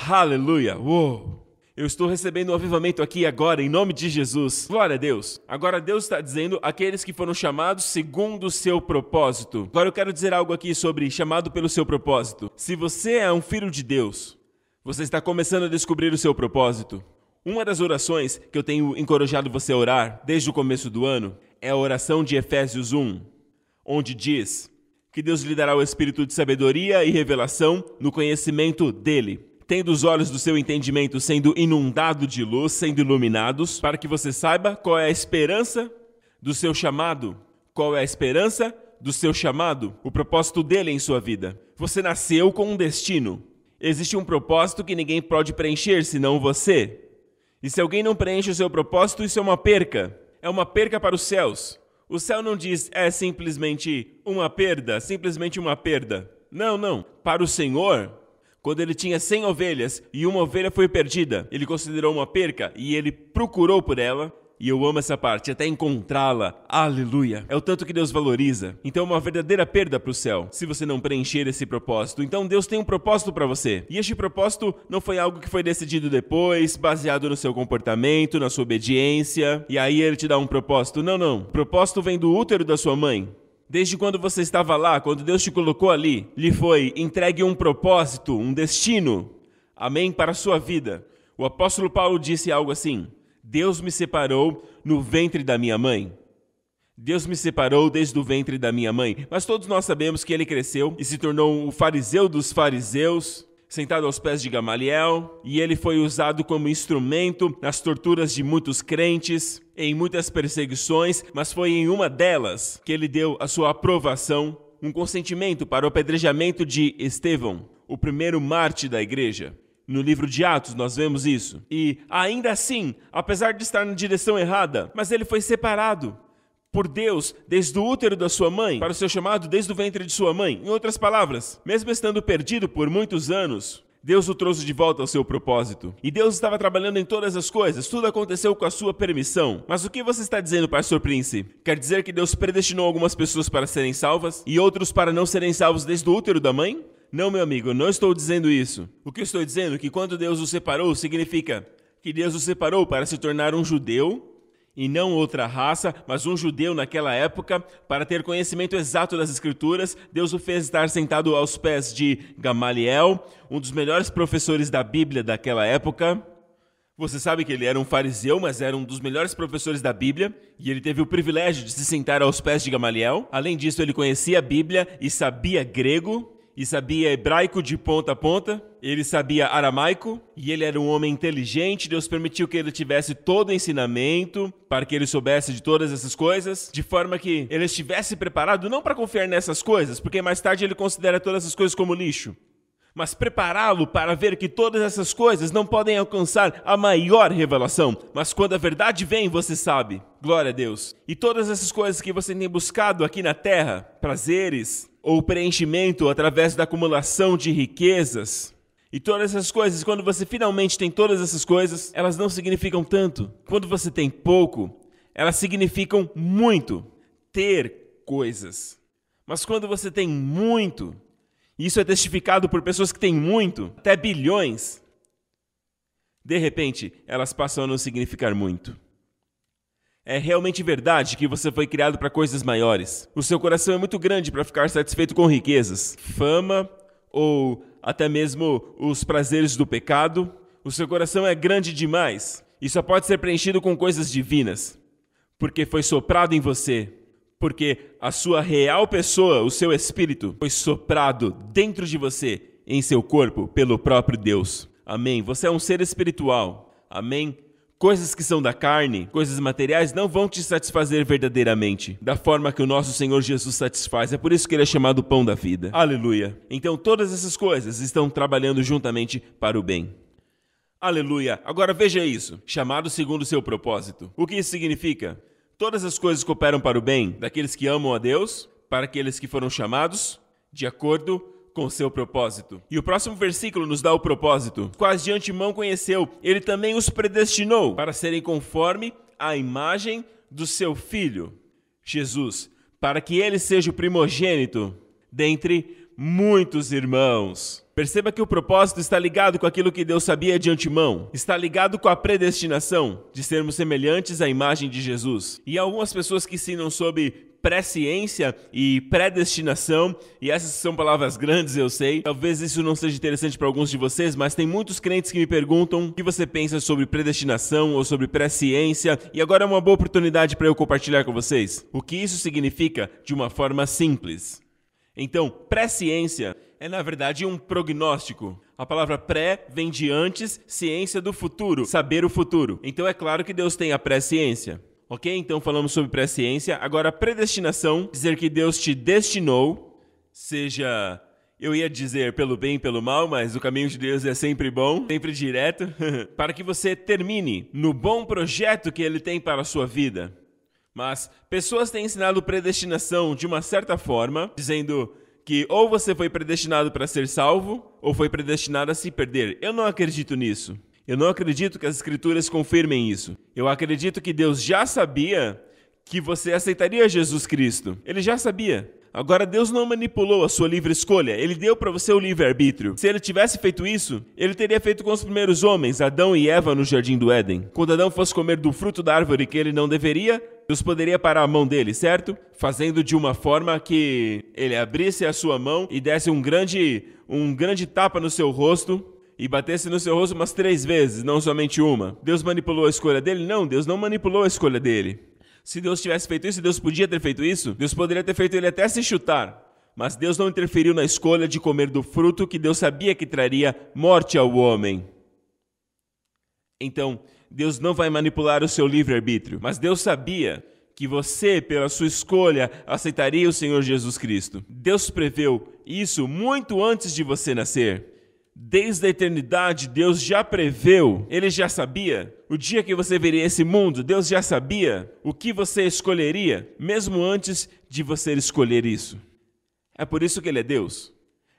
Aleluia! Uou! Eu estou recebendo um avivamento aqui agora, em nome de Jesus. Glória a Deus. Agora Deus está dizendo aqueles que foram chamados segundo o seu propósito. Agora eu quero dizer algo aqui sobre chamado pelo seu propósito. Se você é um filho de Deus, você está começando a descobrir o seu propósito. Uma das orações que eu tenho encorajado você a orar desde o começo do ano é a oração de Efésios 1, onde diz que Deus lhe dará o espírito de sabedoria e revelação no conhecimento dele tendo os olhos do seu entendimento sendo inundado de luz, sendo iluminados, para que você saiba qual é a esperança do seu chamado. Qual é a esperança do seu chamado? O propósito dele em sua vida. Você nasceu com um destino. Existe um propósito que ninguém pode preencher senão você. E se alguém não preenche o seu propósito, isso é uma perca. É uma perca para os céus. O céu não diz é simplesmente uma perda, simplesmente uma perda. Não, não. Para o Senhor, quando ele tinha cem ovelhas e uma ovelha foi perdida, ele considerou uma perca e ele procurou por ela. E eu amo essa parte, até encontrá-la. Aleluia. É o tanto que Deus valoriza. Então é uma verdadeira perda para o céu, se você não preencher esse propósito. Então Deus tem um propósito para você. E este propósito não foi algo que foi decidido depois, baseado no seu comportamento, na sua obediência. E aí ele te dá um propósito. Não, não. O propósito vem do útero da sua mãe. Desde quando você estava lá, quando Deus te colocou ali, lhe foi entregue um propósito, um destino. Amém? Para a sua vida. O apóstolo Paulo disse algo assim: Deus me separou no ventre da minha mãe. Deus me separou desde o ventre da minha mãe. Mas todos nós sabemos que ele cresceu e se tornou o fariseu dos fariseus, sentado aos pés de Gamaliel, e ele foi usado como instrumento nas torturas de muitos crentes, em muitas perseguições, mas foi em uma delas que ele deu a sua aprovação, um consentimento para o apedrejamento de Estevão, o primeiro mártir da igreja. No livro de Atos nós vemos isso. E ainda assim, apesar de estar na direção errada, mas ele foi separado por Deus desde o útero da sua mãe para o seu chamado desde o ventre de sua mãe. Em outras palavras, mesmo estando perdido por muitos anos, Deus o trouxe de volta ao seu propósito. E Deus estava trabalhando em todas as coisas, tudo aconteceu com a sua permissão. Mas o que você está dizendo, pastor Prince? Quer dizer que Deus predestinou algumas pessoas para serem salvas e outros para não serem salvos desde o útero da mãe? Não, meu amigo, não estou dizendo isso. O que eu estou dizendo é que quando Deus o separou, significa que Deus o separou para se tornar um judeu e não outra raça, mas um judeu naquela época, para ter conhecimento exato das Escrituras, Deus o fez estar sentado aos pés de Gamaliel, um dos melhores professores da Bíblia daquela época. Você sabe que ele era um fariseu, mas era um dos melhores professores da Bíblia, e ele teve o privilégio de se sentar aos pés de Gamaliel. Além disso, ele conhecia a Bíblia e sabia grego e sabia hebraico de ponta a ponta, ele sabia aramaico e ele era um homem inteligente. Deus permitiu que ele tivesse todo o ensinamento para que ele soubesse de todas essas coisas, de forma que ele estivesse preparado não para confiar nessas coisas, porque mais tarde ele considera todas essas coisas como lixo, mas prepará-lo para ver que todas essas coisas não podem alcançar a maior revelação. Mas quando a verdade vem, você sabe. Glória a Deus. E todas essas coisas que você tem buscado aqui na terra, prazeres, ou preenchimento através da acumulação de riquezas. E todas essas coisas, quando você finalmente tem todas essas coisas, elas não significam tanto. Quando você tem pouco, elas significam muito. Ter coisas. Mas quando você tem muito, e isso é testificado por pessoas que têm muito, até bilhões, de repente elas passam a não significar muito. É realmente verdade que você foi criado para coisas maiores. O seu coração é muito grande para ficar satisfeito com riquezas, fama ou até mesmo os prazeres do pecado. O seu coração é grande demais E só pode ser preenchido com coisas divinas, porque foi soprado em você, porque a sua real pessoa, o seu espírito, foi soprado dentro de você, em seu corpo, pelo próprio Deus. Amém. Você é um ser espiritual. Amém. Coisas que são da carne, coisas materiais, não vão te satisfazer verdadeiramente, da forma que o nosso Senhor Jesus satisfaz. É por isso que ele é chamado pão da vida. Aleluia. Então todas essas coisas estão trabalhando juntamente para o bem. Aleluia. Agora veja isso: chamado segundo o seu propósito. O que isso significa? Todas as coisas cooperam para o bem daqueles que amam a Deus, para aqueles que foram chamados de acordo com seu propósito. E o próximo versículo nos dá o propósito. Quase de antemão conheceu, ele também os predestinou para serem conforme a imagem do seu filho, Jesus, para que ele seja o primogênito dentre muitos irmãos. Perceba que o propósito está ligado com aquilo que Deus sabia de antemão, está ligado com a predestinação de sermos semelhantes à imagem de Jesus. E algumas pessoas que ensinam sobre presciência e predestinação, e essas são palavras grandes, eu sei. Talvez isso não seja interessante para alguns de vocês, mas tem muitos crentes que me perguntam o que você pensa sobre predestinação ou sobre presciência, e agora é uma boa oportunidade para eu compartilhar com vocês o que isso significa de uma forma simples. Então, presciência é na verdade um prognóstico. A palavra pré vem de antes, ciência do futuro, saber o futuro. Então é claro que Deus tem a presciência. Ok? Então falamos sobre presciência. Agora, predestinação, dizer que Deus te destinou, seja, eu ia dizer pelo bem e pelo mal, mas o caminho de Deus é sempre bom, sempre direto, para que você termine no bom projeto que Ele tem para a sua vida. Mas pessoas têm ensinado predestinação de uma certa forma, dizendo que ou você foi predestinado para ser salvo, ou foi predestinado a se perder. Eu não acredito nisso. Eu não acredito que as Escrituras confirmem isso. Eu acredito que Deus já sabia que você aceitaria Jesus Cristo. Ele já sabia. Agora, Deus não manipulou a sua livre escolha, ele deu para você o livre-arbítrio. Se ele tivesse feito isso, ele teria feito com os primeiros homens, Adão e Eva, no jardim do Éden. Quando Adão fosse comer do fruto da árvore que ele não deveria, Deus poderia parar a mão dele, certo? Fazendo de uma forma que ele abrisse a sua mão e desse um grande, um grande tapa no seu rosto e batesse no seu rosto umas três vezes, não somente uma. Deus manipulou a escolha dele? Não, Deus não manipulou a escolha dele. Se Deus tivesse feito isso, Deus podia ter feito isso, Deus poderia ter feito ele até se chutar. Mas Deus não interferiu na escolha de comer do fruto que Deus sabia que traria morte ao homem. Então, Deus não vai manipular o seu livre-arbítrio, mas Deus sabia que você, pela sua escolha, aceitaria o Senhor Jesus Cristo. Deus preveu isso muito antes de você nascer. Desde a eternidade, Deus já preveu, Ele já sabia o dia que você veria esse mundo, Deus já sabia o que você escolheria, mesmo antes de você escolher isso. É por isso que Ele é Deus.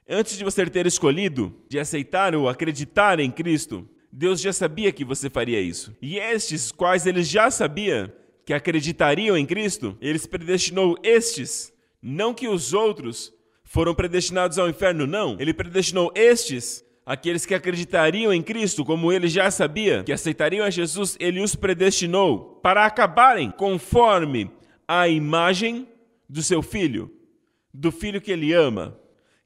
Antes de você ter escolhido, de aceitar ou acreditar em Cristo, Deus já sabia que você faria isso. E estes, quais Ele já sabia que acreditariam em Cristo, Ele predestinou estes, não que os outros foram predestinados ao inferno, não. Ele predestinou estes Aqueles que acreditariam em Cristo, como ele já sabia, que aceitariam a Jesus, ele os predestinou para acabarem conforme a imagem do seu filho, do filho que ele ama,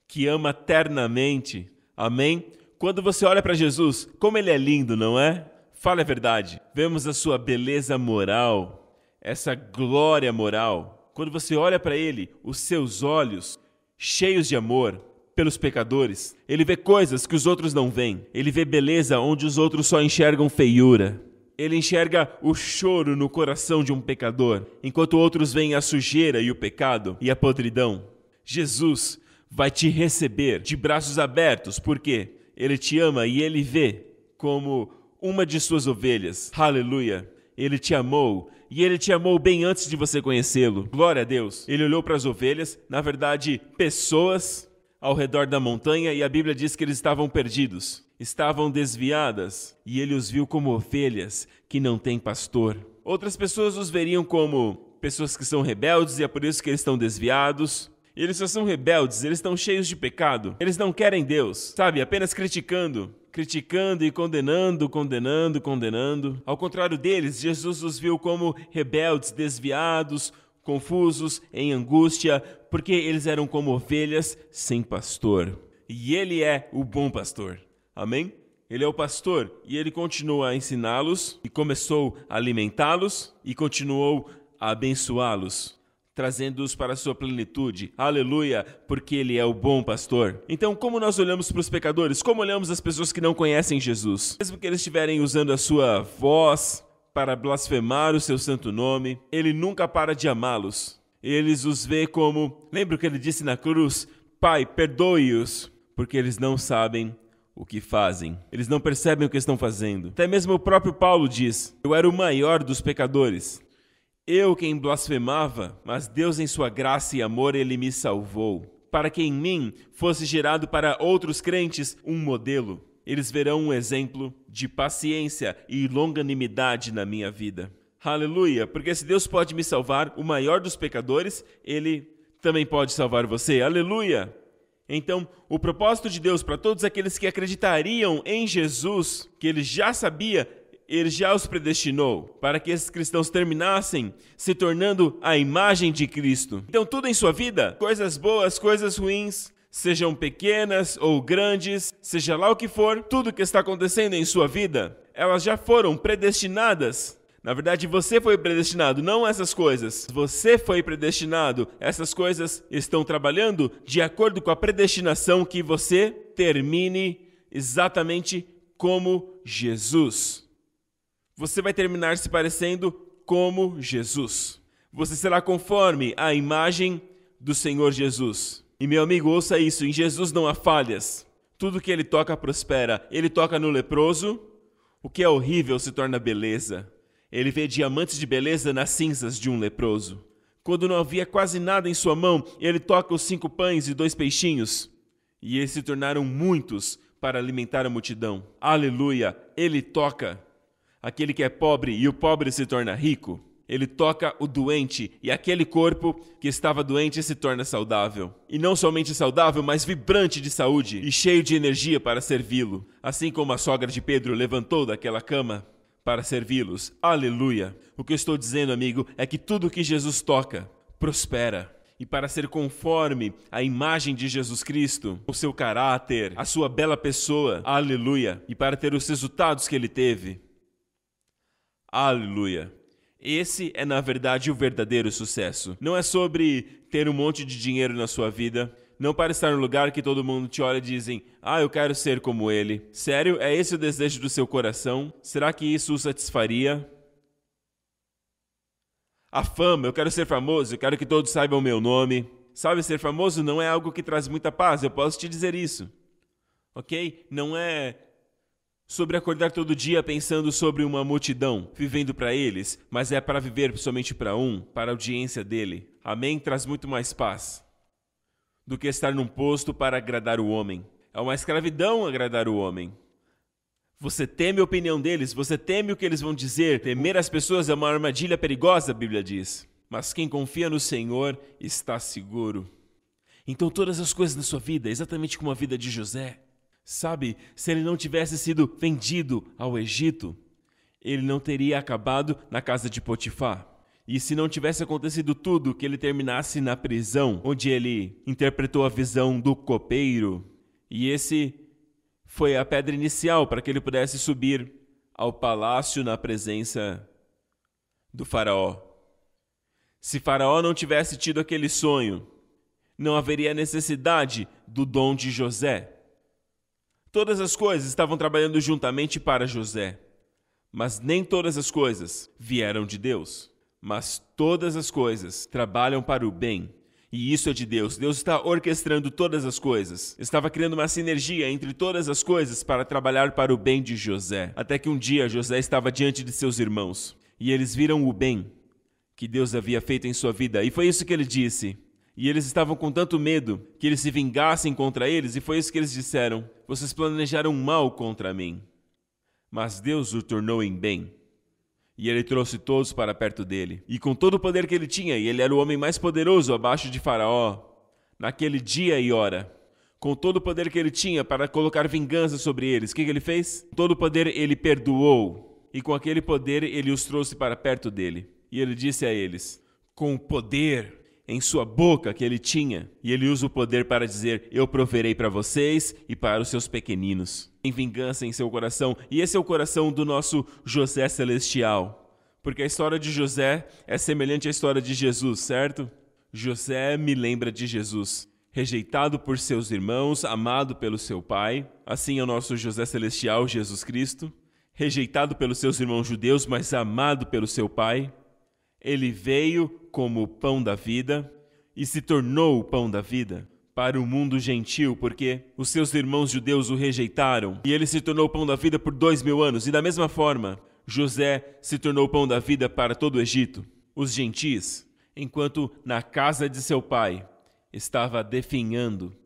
que ama ternamente. Amém? Quando você olha para Jesus, como ele é lindo, não é? Fala a verdade. Vemos a sua beleza moral, essa glória moral. Quando você olha para ele, os seus olhos cheios de amor, pelos pecadores. Ele vê coisas que os outros não veem. Ele vê beleza onde os outros só enxergam feiura. Ele enxerga o choro no coração de um pecador, enquanto outros veem a sujeira e o pecado e a podridão. Jesus vai te receber de braços abertos, porque ele te ama e ele vê como uma de suas ovelhas. Aleluia! Ele te amou e ele te amou bem antes de você conhecê-lo. Glória a Deus. Ele olhou para as ovelhas, na verdade, pessoas ao redor da montanha e a Bíblia diz que eles estavam perdidos, estavam desviadas, e ele os viu como ovelhas que não têm pastor. Outras pessoas os veriam como pessoas que são rebeldes e é por isso que eles estão desviados. Eles só são rebeldes, eles estão cheios de pecado. Eles não querem Deus, sabe? Apenas criticando, criticando e condenando, condenando, condenando. Ao contrário deles, Jesus os viu como rebeldes, desviados, confusos, em angústia, porque eles eram como ovelhas sem pastor. E ele é o bom pastor. Amém? Ele é o pastor e ele continua a ensiná-los e começou a alimentá-los e continuou a abençoá-los, trazendo-os para a sua plenitude. Aleluia, porque ele é o bom pastor. Então, como nós olhamos para os pecadores? Como olhamos as pessoas que não conhecem Jesus? Mesmo que eles estiverem usando a sua voz para blasfemar o seu santo nome, ele nunca para de amá-los. Eles os vê como, lembra o que ele disse na cruz? Pai, perdoe-os, porque eles não sabem o que fazem. Eles não percebem o que estão fazendo. Até mesmo o próprio Paulo diz: Eu era o maior dos pecadores. Eu quem blasfemava, mas Deus, em sua graça e amor, ele me salvou, para que em mim fosse gerado para outros crentes um modelo. Eles verão um exemplo de paciência e longanimidade na minha vida. Aleluia! Porque se Deus pode me salvar, o maior dos pecadores, ele também pode salvar você. Aleluia! Então, o propósito de Deus para todos aqueles que acreditariam em Jesus, que ele já sabia, ele já os predestinou para que esses cristãos terminassem se tornando a imagem de Cristo. Então, tudo em sua vida, coisas boas, coisas ruins, sejam pequenas ou grandes, seja lá o que for, tudo que está acontecendo em sua vida, elas já foram predestinadas na verdade, você foi predestinado, não essas coisas. Você foi predestinado. Essas coisas estão trabalhando de acordo com a predestinação que você termine exatamente como Jesus. Você vai terminar se parecendo como Jesus. Você será conforme a imagem do Senhor Jesus. E meu amigo, ouça isso: em Jesus não há falhas. Tudo que ele toca prospera. Ele toca no leproso, o que é horrível se torna beleza. Ele vê diamantes de beleza nas cinzas de um leproso. Quando não havia quase nada em sua mão, ele toca os cinco pães e dois peixinhos. E eles se tornaram muitos para alimentar a multidão. Aleluia! Ele toca aquele que é pobre e o pobre se torna rico. Ele toca o doente e aquele corpo que estava doente se torna saudável. E não somente saudável, mas vibrante de saúde e cheio de energia para servi-lo. Assim como a sogra de Pedro levantou daquela cama para servi-los. Aleluia! O que eu estou dizendo, amigo, é que tudo que Jesus toca prospera. E para ser conforme a imagem de Jesus Cristo, o seu caráter, a sua bela pessoa, aleluia, e para ter os resultados que ele teve, aleluia. Esse é, na verdade, o verdadeiro sucesso. Não é sobre ter um monte de dinheiro na sua vida, não para estar no lugar que todo mundo te olha e dizem: "Ah, eu quero ser como ele". Sério? É esse o desejo do seu coração? Será que isso o satisfaria? A fama, eu quero ser famoso, eu quero que todos saibam o meu nome. Sabe, ser famoso não é algo que traz muita paz, eu posso te dizer isso. OK? Não é sobre acordar todo dia pensando sobre uma multidão, vivendo para eles, mas é para viver somente para um, para a audiência dele. Amém? Traz muito mais paz do que estar num posto para agradar o homem. É uma escravidão agradar o homem. Você teme a opinião deles, você teme o que eles vão dizer. Temer as pessoas é uma armadilha perigosa, a Bíblia diz. Mas quem confia no Senhor está seguro. Então, todas as coisas na sua vida, exatamente como a vida de José, sabe, se ele não tivesse sido vendido ao Egito, ele não teria acabado na casa de Potifar. E se não tivesse acontecido tudo, que ele terminasse na prisão, onde ele interpretou a visão do copeiro, e esse foi a pedra inicial para que ele pudesse subir ao palácio na presença do Faraó. Se Faraó não tivesse tido aquele sonho, não haveria necessidade do dom de José. Todas as coisas estavam trabalhando juntamente para José, mas nem todas as coisas vieram de Deus mas todas as coisas trabalham para o bem. E isso é de Deus. Deus está orquestrando todas as coisas. Estava criando uma sinergia entre todas as coisas para trabalhar para o bem de José. Até que um dia José estava diante de seus irmãos e eles viram o bem que Deus havia feito em sua vida. E foi isso que ele disse. E eles estavam com tanto medo que eles se vingassem contra eles, e foi isso que eles disseram: Vocês planejaram mal contra mim, mas Deus o tornou em bem e ele trouxe todos para perto dele. E com todo o poder que ele tinha, e ele era o homem mais poderoso abaixo de Faraó, naquele dia e hora, com todo o poder que ele tinha para colocar vingança sobre eles, o que, que ele fez? Todo o poder ele perdoou, e com aquele poder ele os trouxe para perto dele. E ele disse a eles: Com o poder em sua boca que ele tinha, e ele usa o poder para dizer: Eu proverei para vocês e para os seus pequeninos. Tem vingança em seu coração, e esse é o coração do nosso José celestial. Porque a história de José é semelhante à história de Jesus, certo? José me lembra de Jesus. Rejeitado por seus irmãos, amado pelo seu pai, assim é o nosso José celestial, Jesus Cristo. Rejeitado pelos seus irmãos judeus, mas amado pelo seu pai. Ele veio como o pão da vida e se tornou o pão da vida para o mundo gentil, porque os seus irmãos judeus o rejeitaram e ele se tornou o pão da vida por dois mil anos. E da mesma forma, José se tornou o pão da vida para todo o Egito, os gentis, enquanto na casa de seu pai estava definhando,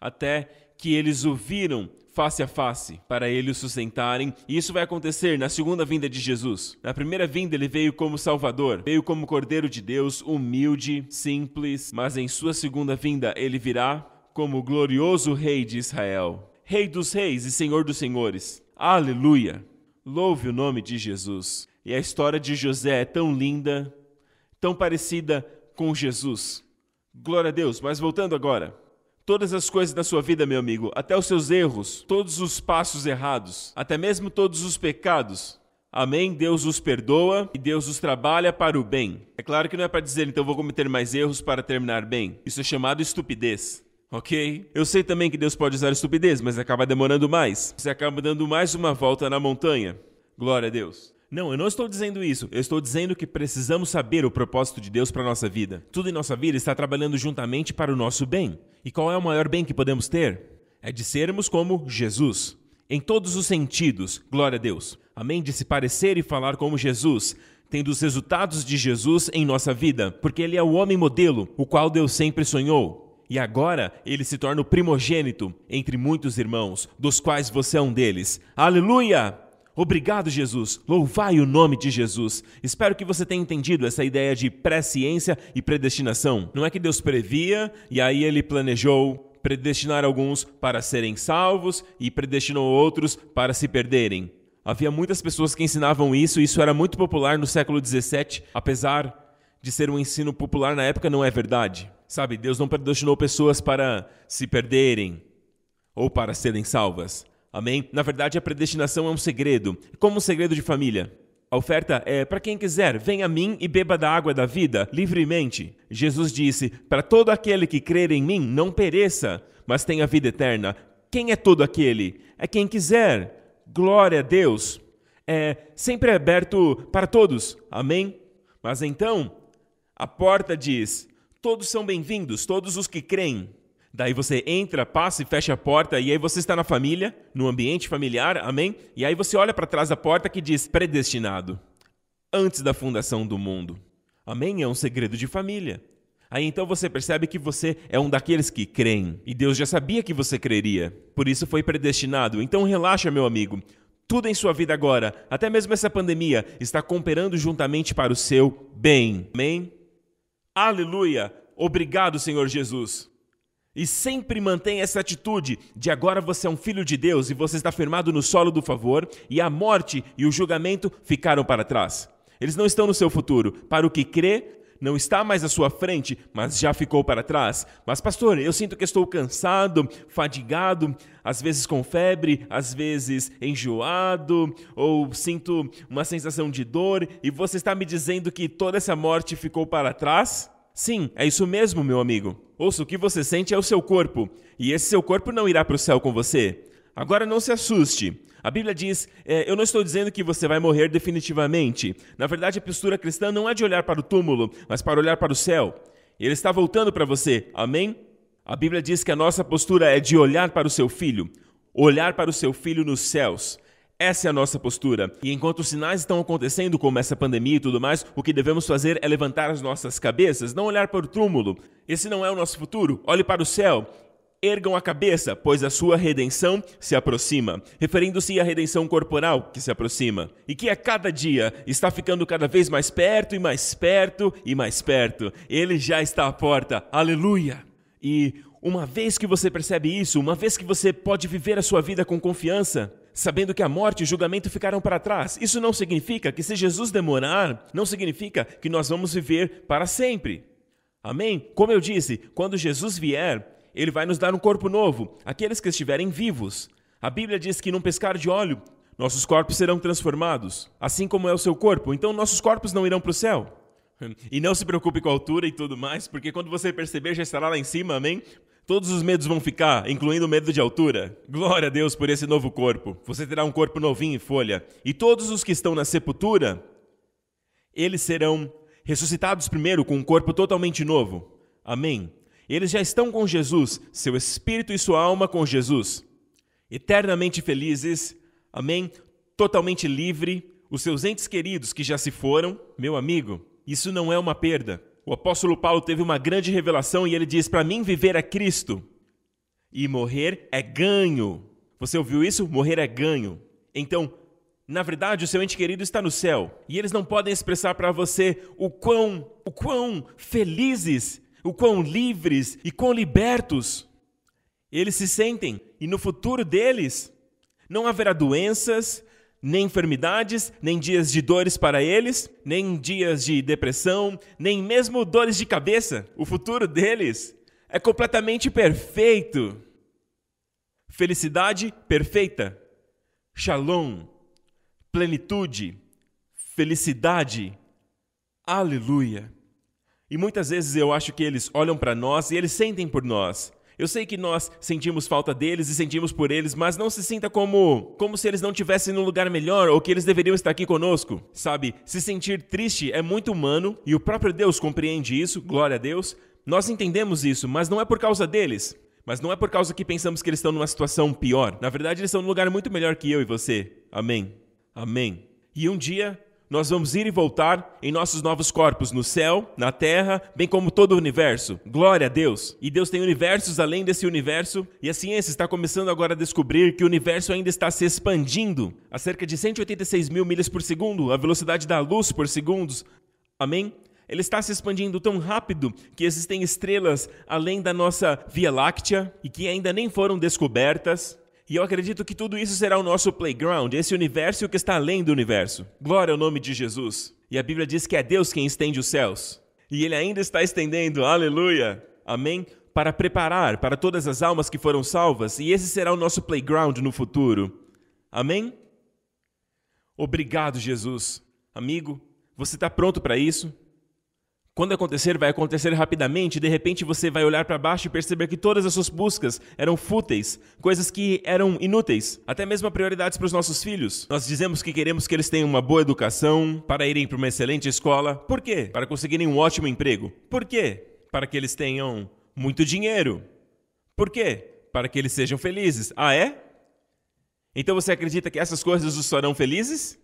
até que eles o viram face a face para ele o sustentarem, e isso vai acontecer na segunda vinda de Jesus. Na primeira vinda ele veio como Salvador, veio como Cordeiro de Deus, humilde, simples, mas em sua segunda vinda ele virá como glorioso Rei de Israel, Rei dos reis e Senhor dos senhores. Aleluia! Louve o nome de Jesus. E a história de José é tão linda, tão parecida com Jesus. Glória a Deus, mas voltando agora todas as coisas da sua vida, meu amigo, até os seus erros, todos os passos errados, até mesmo todos os pecados. Amém? Deus os perdoa e Deus os trabalha para o bem. É claro que não é para dizer, então vou cometer mais erros para terminar bem. Isso é chamado estupidez. Ok? Eu sei também que Deus pode usar estupidez, mas acaba demorando mais. Você acaba dando mais uma volta na montanha. Glória a Deus. Não, eu não estou dizendo isso. Eu estou dizendo que precisamos saber o propósito de Deus para a nossa vida. Tudo em nossa vida está trabalhando juntamente para o nosso bem. E qual é o maior bem que podemos ter? É de sermos como Jesus. Em todos os sentidos, glória a Deus. Amém? De se parecer e falar como Jesus, tendo os resultados de Jesus em nossa vida, porque ele é o homem modelo, o qual Deus sempre sonhou. E agora ele se torna o primogênito entre muitos irmãos, dos quais você é um deles. Aleluia! Obrigado, Jesus. Louvai o nome de Jesus. Espero que você tenha entendido essa ideia de presciência e predestinação. Não é que Deus previa e aí ele planejou predestinar alguns para serem salvos e predestinou outros para se perderem. Havia muitas pessoas que ensinavam isso e isso era muito popular no século XVII, apesar de ser um ensino popular na época, não é verdade. Sabe, Deus não predestinou pessoas para se perderem ou para serem salvas. Amém? Na verdade, a predestinação é um segredo, como um segredo de família. A oferta é para quem quiser, venha a mim e beba da água da vida livremente. Jesus disse: Para todo aquele que crer em mim, não pereça, mas tenha vida eterna. Quem é todo aquele? É quem quiser. Glória a Deus. É sempre aberto para todos. Amém? Mas então, a porta diz: Todos são bem-vindos, todos os que creem. Daí você entra, passa e fecha a porta, e aí você está na família, no ambiente familiar, amém? E aí você olha para trás da porta que diz predestinado, antes da fundação do mundo. Amém? É um segredo de família. Aí então você percebe que você é um daqueles que creem, e Deus já sabia que você creria, por isso foi predestinado. Então relaxa, meu amigo. Tudo em sua vida agora, até mesmo essa pandemia, está cooperando juntamente para o seu bem. Amém? Aleluia! Obrigado, Senhor Jesus. E sempre mantém essa atitude de agora você é um filho de Deus e você está firmado no solo do favor, e a morte e o julgamento ficaram para trás. Eles não estão no seu futuro. Para o que crê, não está mais à sua frente, mas já ficou para trás. Mas, pastor, eu sinto que estou cansado, fadigado, às vezes com febre, às vezes enjoado, ou sinto uma sensação de dor, e você está me dizendo que toda essa morte ficou para trás? Sim, é isso mesmo, meu amigo. Ouça, o que você sente é o seu corpo, e esse seu corpo não irá para o céu com você. Agora não se assuste. A Bíblia diz: é, eu não estou dizendo que você vai morrer definitivamente. Na verdade, a postura cristã não é de olhar para o túmulo, mas para olhar para o céu. Ele está voltando para você. Amém? A Bíblia diz que a nossa postura é de olhar para o seu filho, olhar para o seu filho nos céus. Essa é a nossa postura. E enquanto os sinais estão acontecendo, como essa pandemia e tudo mais, o que devemos fazer é levantar as nossas cabeças, não olhar para o túmulo. Esse não é o nosso futuro. Olhe para o céu. Ergam a cabeça, pois a sua redenção se aproxima, referindo-se à redenção corporal que se aproxima, e que a cada dia está ficando cada vez mais perto e mais perto e mais perto. Ele já está à porta. Aleluia! E uma vez que você percebe isso, uma vez que você pode viver a sua vida com confiança, sabendo que a morte e o julgamento ficaram para trás. Isso não significa que se Jesus demorar, não significa que nós vamos viver para sempre. Amém? Como eu disse, quando Jesus vier, ele vai nos dar um corpo novo, aqueles que estiverem vivos. A Bíblia diz que num pescar de óleo, nossos corpos serão transformados, assim como é o seu corpo. Então nossos corpos não irão para o céu. E não se preocupe com a altura e tudo mais, porque quando você perceber já estará lá em cima, amém? Todos os medos vão ficar, incluindo o medo de altura. Glória a Deus por esse novo corpo. Você terá um corpo novinho em folha. E todos os que estão na sepultura, eles serão ressuscitados primeiro com um corpo totalmente novo. Amém. Eles já estão com Jesus, seu espírito e sua alma com Jesus. Eternamente felizes. Amém. Totalmente livre. Os seus entes queridos que já se foram, meu amigo, isso não é uma perda. O apóstolo Paulo teve uma grande revelação e ele diz: Para mim, viver é Cristo e morrer é ganho. Você ouviu isso? Morrer é ganho. Então, na verdade, o seu ente querido está no céu e eles não podem expressar para você o quão, o quão felizes, o quão livres e quão libertos eles se sentem. E no futuro deles não haverá doenças, nem enfermidades, nem dias de dores para eles, nem dias de depressão, nem mesmo dores de cabeça. O futuro deles é completamente perfeito. Felicidade perfeita. Shalom. Plenitude. Felicidade. Aleluia. E muitas vezes eu acho que eles olham para nós e eles sentem por nós. Eu sei que nós sentimos falta deles e sentimos por eles, mas não se sinta como como se eles não tivessem num lugar melhor ou que eles deveriam estar aqui conosco. Sabe? Se sentir triste é muito humano e o próprio Deus compreende isso, glória a Deus. Nós entendemos isso, mas não é por causa deles. Mas não é por causa que pensamos que eles estão numa situação pior. Na verdade, eles estão num lugar muito melhor que eu e você. Amém. Amém. E um dia nós vamos ir e voltar em nossos novos corpos no céu, na terra, bem como todo o universo. Glória a Deus! E Deus tem universos além desse universo, e a ciência está começando agora a descobrir que o universo ainda está se expandindo a cerca de 186 mil milhas por segundo, a velocidade da luz por segundos. Amém? Ele está se expandindo tão rápido que existem estrelas além da nossa Via Láctea e que ainda nem foram descobertas. E eu acredito que tudo isso será o nosso playground, esse universo que está além do universo. Glória ao nome de Jesus. E a Bíblia diz que é Deus quem estende os céus. E Ele ainda está estendendo, aleluia, amém, para preparar para todas as almas que foram salvas. E esse será o nosso playground no futuro. Amém? Obrigado, Jesus. Amigo, você está pronto para isso? Quando acontecer, vai acontecer rapidamente, de repente você vai olhar para baixo e perceber que todas as suas buscas eram fúteis, coisas que eram inúteis, até mesmo prioridades para os nossos filhos. Nós dizemos que queremos que eles tenham uma boa educação, para irem para uma excelente escola. Por quê? Para conseguirem um ótimo emprego. Por quê? Para que eles tenham muito dinheiro. Por quê? Para que eles sejam felizes. Ah, é? Então você acredita que essas coisas os farão felizes?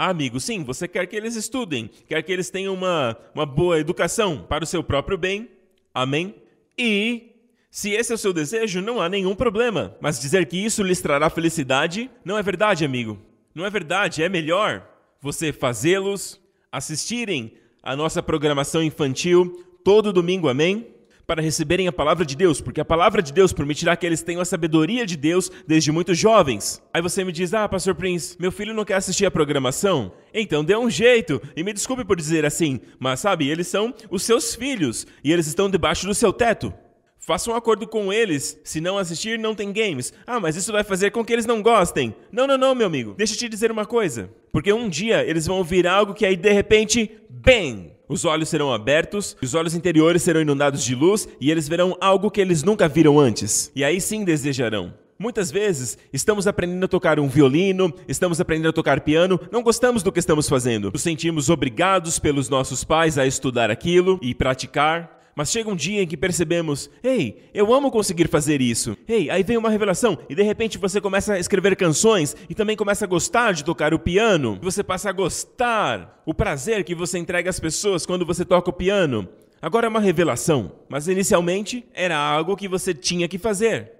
Ah, amigo, sim, você quer que eles estudem, quer que eles tenham uma, uma boa educação para o seu próprio bem. Amém? E se esse é o seu desejo, não há nenhum problema. Mas dizer que isso lhes trará felicidade não é verdade, amigo. Não é verdade. É melhor você fazê-los assistirem à nossa programação infantil todo domingo, amém? Para receberem a palavra de Deus, porque a palavra de Deus permitirá que eles tenham a sabedoria de Deus desde muito jovens. Aí você me diz: Ah, Pastor Prince, meu filho não quer assistir a programação? Então dê um jeito, e me desculpe por dizer assim, mas sabe, eles são os seus filhos e eles estão debaixo do seu teto. Faça um acordo com eles. Se não assistir, não tem games. Ah, mas isso vai fazer com que eles não gostem. Não, não, não, meu amigo. Deixa eu te dizer uma coisa. Porque um dia eles vão ouvir algo que aí de repente, bem, os olhos serão abertos, os olhos interiores serão inundados de luz e eles verão algo que eles nunca viram antes. E aí sim desejarão. Muitas vezes estamos aprendendo a tocar um violino, estamos aprendendo a tocar piano, não gostamos do que estamos fazendo. Nos sentimos obrigados pelos nossos pais a estudar aquilo e praticar. Mas chega um dia em que percebemos: ei, eu amo conseguir fazer isso. Ei, aí vem uma revelação e de repente você começa a escrever canções e também começa a gostar de tocar o piano. Você passa a gostar o prazer que você entrega às pessoas quando você toca o piano. Agora é uma revelação, mas inicialmente era algo que você tinha que fazer.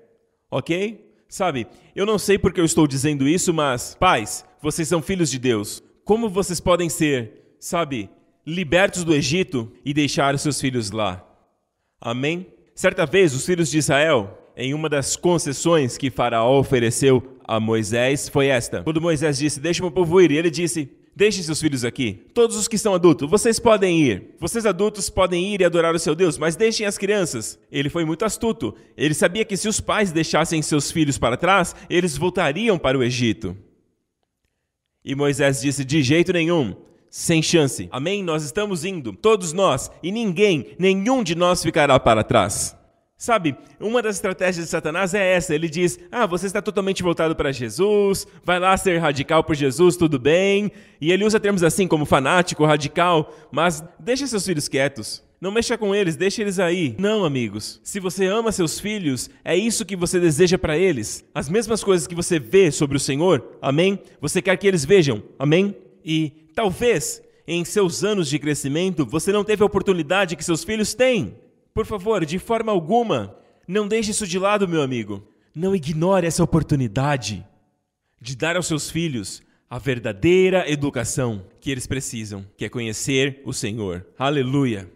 Ok? Sabe, eu não sei porque eu estou dizendo isso, mas, pais, vocês são filhos de Deus. Como vocês podem ser, sabe, libertos do Egito e deixar seus filhos lá? Amém? Certa vez, os filhos de Israel, em uma das concessões que Faraó ofereceu a Moisés, foi esta. Quando Moisés disse: Deixa o meu povo ir, e ele disse: Deixe seus filhos aqui. Todos os que são adultos, vocês podem ir. Vocês adultos podem ir e adorar o seu Deus, mas deixem as crianças. Ele foi muito astuto. Ele sabia que se os pais deixassem seus filhos para trás, eles voltariam para o Egito. E Moisés disse: De jeito nenhum. Sem chance. Amém? Nós estamos indo, todos nós, e ninguém, nenhum de nós ficará para trás. Sabe, uma das estratégias de Satanás é essa. Ele diz: Ah, você está totalmente voltado para Jesus, vai lá ser radical por Jesus, tudo bem. E ele usa termos assim como fanático, radical, mas deixa seus filhos quietos. Não mexa com eles, deixa eles aí. Não, amigos. Se você ama seus filhos, é isso que você deseja para eles. As mesmas coisas que você vê sobre o Senhor, amém? Você quer que eles vejam, amém? E talvez em seus anos de crescimento você não teve a oportunidade que seus filhos têm. Por favor, de forma alguma, não deixe isso de lado, meu amigo. Não ignore essa oportunidade de dar aos seus filhos a verdadeira educação que eles precisam, que é conhecer o Senhor. Aleluia!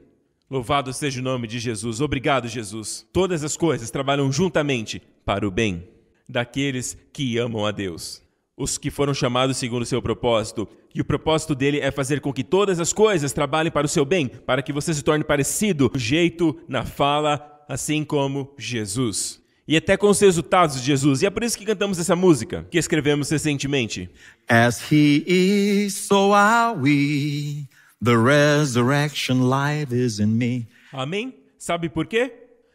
Louvado seja o nome de Jesus. Obrigado, Jesus. Todas as coisas trabalham juntamente para o bem daqueles que amam a Deus os que foram chamados segundo o seu propósito. E o propósito dele é fazer com que todas as coisas trabalhem para o seu bem, para que você se torne parecido no jeito, na fala, assim como Jesus. E até com os resultados de Jesus. E é por isso que cantamos essa música, que escrevemos recentemente. As he is, so are we. The resurrection life is in me. Amém? Sabe por quê?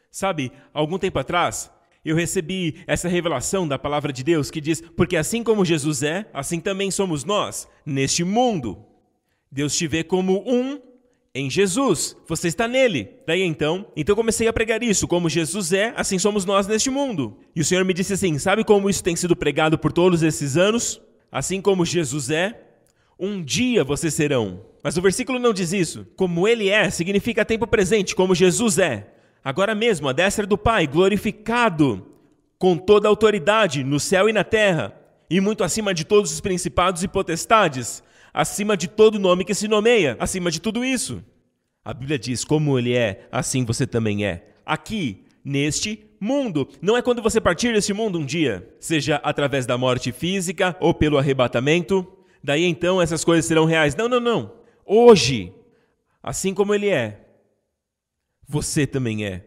Sabe, algum tempo atrás, eu recebi essa revelação da palavra de Deus que diz: Porque assim como Jesus é, assim também somos nós, neste mundo. Deus te vê como um em Jesus. Você está nele. Daí então, então comecei a pregar isso, como Jesus é, assim somos nós neste mundo. E o Senhor me disse assim: Sabe como isso tem sido pregado por todos esses anos? Assim como Jesus é, um dia vocês serão. Mas o versículo não diz isso. Como ele é, significa tempo presente, como Jesus é agora mesmo, a destra do Pai, glorificado com toda a autoridade no céu e na terra, e muito acima de todos os principados e potestades, acima de todo nome que se nomeia, acima de tudo isso. A Bíblia diz: como ele é, assim você também é. Aqui, neste mundo. Não é quando você partir deste mundo um dia, seja através da morte física ou pelo arrebatamento. Daí então essas coisas serão reais. Não, não, não. Hoje, assim como ele é, você também é,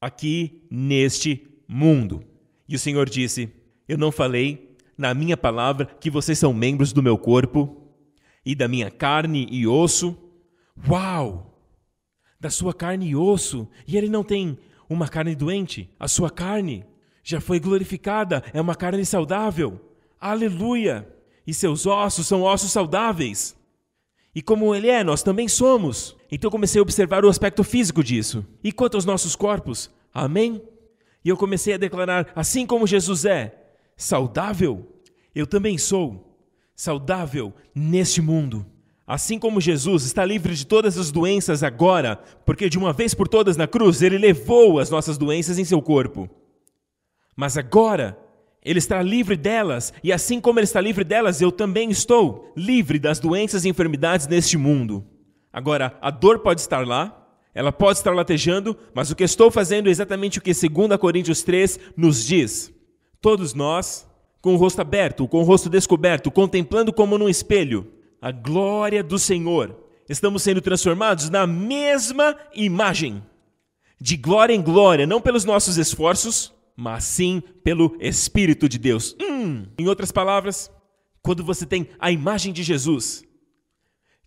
aqui neste mundo. E o Senhor disse: Eu não falei na minha palavra que vocês são membros do meu corpo e da minha carne e osso? Uau! Da sua carne e osso, e ele não tem uma carne doente, a sua carne já foi glorificada, é uma carne saudável. Aleluia! E seus ossos são ossos saudáveis. E como ele é, nós também somos. Então comecei a observar o aspecto físico disso. E quanto aos nossos corpos? Amém? E eu comecei a declarar: assim como Jesus é saudável, eu também sou saudável neste mundo. Assim como Jesus está livre de todas as doenças agora, porque de uma vez por todas na cruz ele levou as nossas doenças em seu corpo. Mas agora ele está livre delas, e assim como ele está livre delas, eu também estou livre das doenças e enfermidades neste mundo. Agora, a dor pode estar lá, ela pode estar latejando, mas o que estou fazendo é exatamente o que 2 Coríntios 3 nos diz. Todos nós, com o rosto aberto, com o rosto descoberto, contemplando como num espelho a glória do Senhor, estamos sendo transformados na mesma imagem, de glória em glória, não pelos nossos esforços, mas sim pelo Espírito de Deus. Hum. Em outras palavras, quando você tem a imagem de Jesus,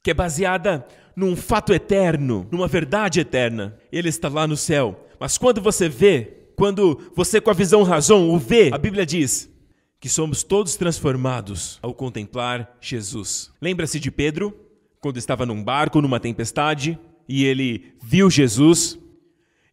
que é baseada num fato eterno, numa verdade eterna, ele está lá no céu. Mas quando você vê, quando você com a visão razão o vê, a Bíblia diz que somos todos transformados ao contemplar Jesus. Lembra-se de Pedro, quando estava num barco, numa tempestade, e ele viu Jesus,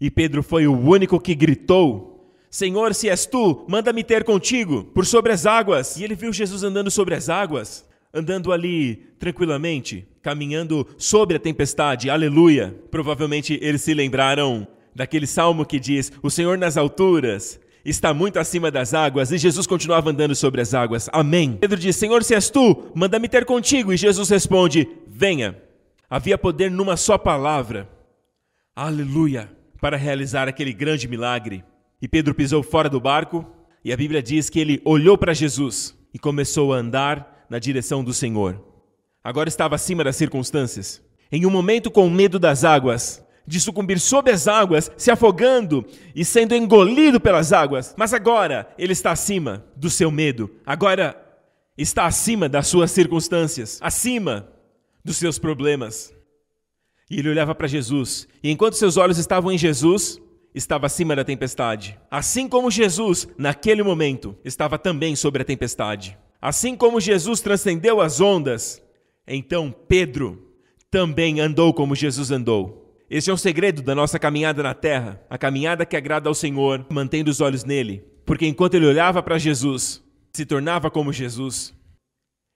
e Pedro foi o único que gritou Senhor, se és tu, manda-me ter contigo por sobre as águas. E ele viu Jesus andando sobre as águas, andando ali tranquilamente, caminhando sobre a tempestade. Aleluia. Provavelmente eles se lembraram daquele salmo que diz: O Senhor nas alturas está muito acima das águas, e Jesus continuava andando sobre as águas. Amém. Pedro diz: Senhor, se és tu, manda-me ter contigo. E Jesus responde: Venha. Havia poder numa só palavra. Aleluia. Para realizar aquele grande milagre. E Pedro pisou fora do barco, e a Bíblia diz que ele olhou para Jesus e começou a andar na direção do Senhor. Agora estava acima das circunstâncias. Em um momento com medo das águas, de sucumbir sob as águas, se afogando e sendo engolido pelas águas. Mas agora ele está acima do seu medo. Agora está acima das suas circunstâncias, acima dos seus problemas. E ele olhava para Jesus, e enquanto seus olhos estavam em Jesus, estava acima da tempestade. Assim como Jesus, naquele momento, estava também sobre a tempestade. Assim como Jesus transcendeu as ondas, então Pedro também andou como Jesus andou. Esse é um segredo da nossa caminhada na terra, a caminhada que agrada ao Senhor, mantendo os olhos nele. Porque enquanto ele olhava para Jesus, se tornava como Jesus.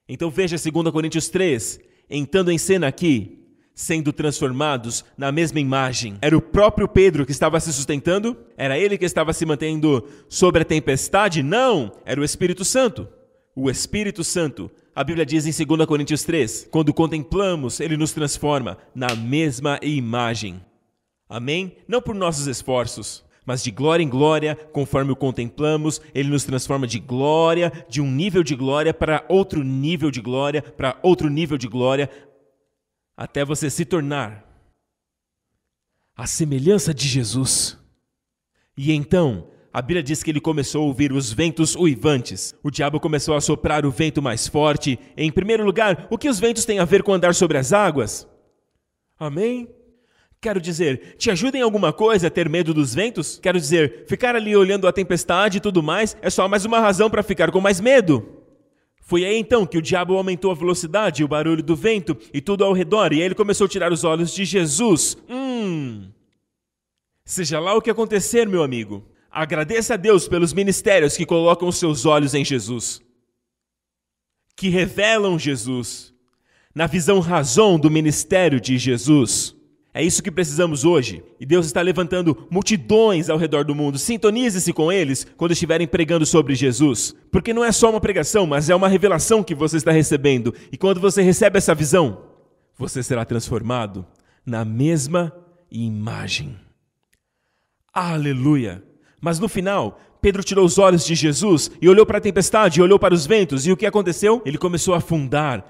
Então veja 2 Coríntios 3, entrando em cena aqui, sendo transformados na mesma imagem. Era o próprio Pedro que estava se sustentando? Era ele que estava se mantendo sobre a tempestade? Não, era o Espírito Santo. O Espírito Santo. A Bíblia diz em 2 Coríntios 3: quando contemplamos, ele nos transforma na mesma imagem. Amém? Não por nossos esforços, mas de glória em glória, conforme o contemplamos, ele nos transforma de glória, de um nível de glória para outro nível de glória, para outro nível de glória, até você se tornar a semelhança de Jesus. E então, a Bíblia diz que ele começou a ouvir os ventos uivantes. O diabo começou a soprar o vento mais forte. Em primeiro lugar, o que os ventos têm a ver com andar sobre as águas? Amém? Quero dizer, te ajuda em alguma coisa a ter medo dos ventos? Quero dizer, ficar ali olhando a tempestade e tudo mais é só mais uma razão para ficar com mais medo. Foi aí então que o diabo aumentou a velocidade, o barulho do vento e tudo ao redor, e aí ele começou a tirar os olhos de Jesus. Hum. Seja lá o que acontecer, meu amigo, agradeça a Deus pelos ministérios que colocam os seus olhos em Jesus, que revelam Jesus, na visão razão do ministério de Jesus. É isso que precisamos hoje. E Deus está levantando multidões ao redor do mundo. Sintonize-se com eles quando estiverem pregando sobre Jesus. Porque não é só uma pregação, mas é uma revelação que você está recebendo. E quando você recebe essa visão, você será transformado na mesma imagem. Aleluia! Mas no final, Pedro tirou os olhos de Jesus e olhou para a tempestade, e olhou para os ventos, e o que aconteceu? Ele começou a afundar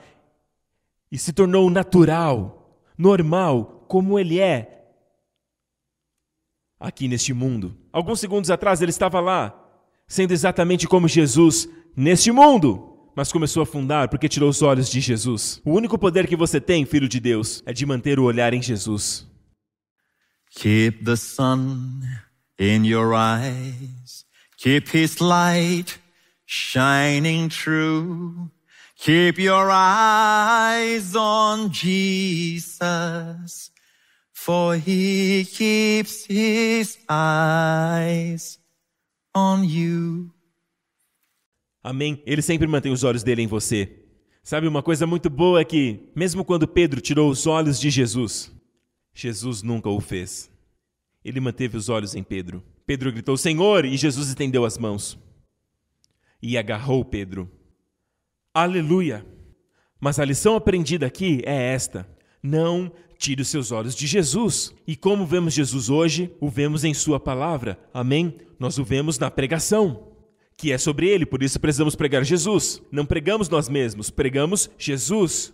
e se tornou natural, normal, como ele é aqui neste mundo. Alguns segundos atrás ele estava lá, sendo exatamente como Jesus neste mundo, mas começou a afundar porque tirou os olhos de Jesus. O único poder que você tem, filho de Deus, é de manter o olhar em Jesus. Keep the sun in your eyes. Keep his light shining true. Keep your eyes on Jesus for he keeps his eyes on you. Amém. Ele sempre mantém os olhos dele em você. Sabe, uma coisa muito boa é que, mesmo quando Pedro tirou os olhos de Jesus, Jesus nunca o fez. Ele manteve os olhos em Pedro. Pedro gritou: Senhor! E Jesus estendeu as mãos e agarrou Pedro. Aleluia! Mas a lição aprendida aqui é esta: não tire os seus olhos de Jesus. E como vemos Jesus hoje, o vemos em Sua palavra. Amém? Nós o vemos na pregação, que é sobre Ele, por isso precisamos pregar Jesus. Não pregamos nós mesmos, pregamos Jesus.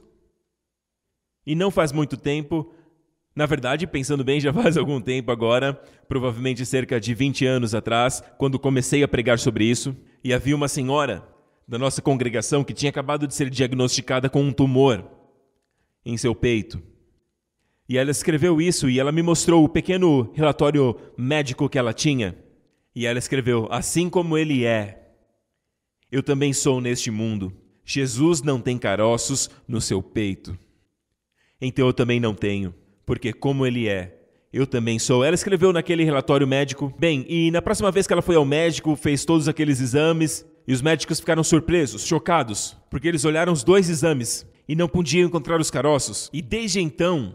E não faz muito tempo, na verdade, pensando bem, já faz algum tempo agora, provavelmente cerca de 20 anos atrás, quando comecei a pregar sobre isso, e havia uma senhora da nossa congregação que tinha acabado de ser diagnosticada com um tumor em seu peito. E ela escreveu isso e ela me mostrou o pequeno relatório médico que ela tinha. E ela escreveu: Assim como ele é, eu também sou neste mundo. Jesus não tem caroços no seu peito. Então eu também não tenho, porque como ele é, eu também sou. Ela escreveu naquele relatório médico. Bem, e na próxima vez que ela foi ao médico, fez todos aqueles exames, e os médicos ficaram surpresos, chocados, porque eles olharam os dois exames e não podiam encontrar os caroços. E desde então,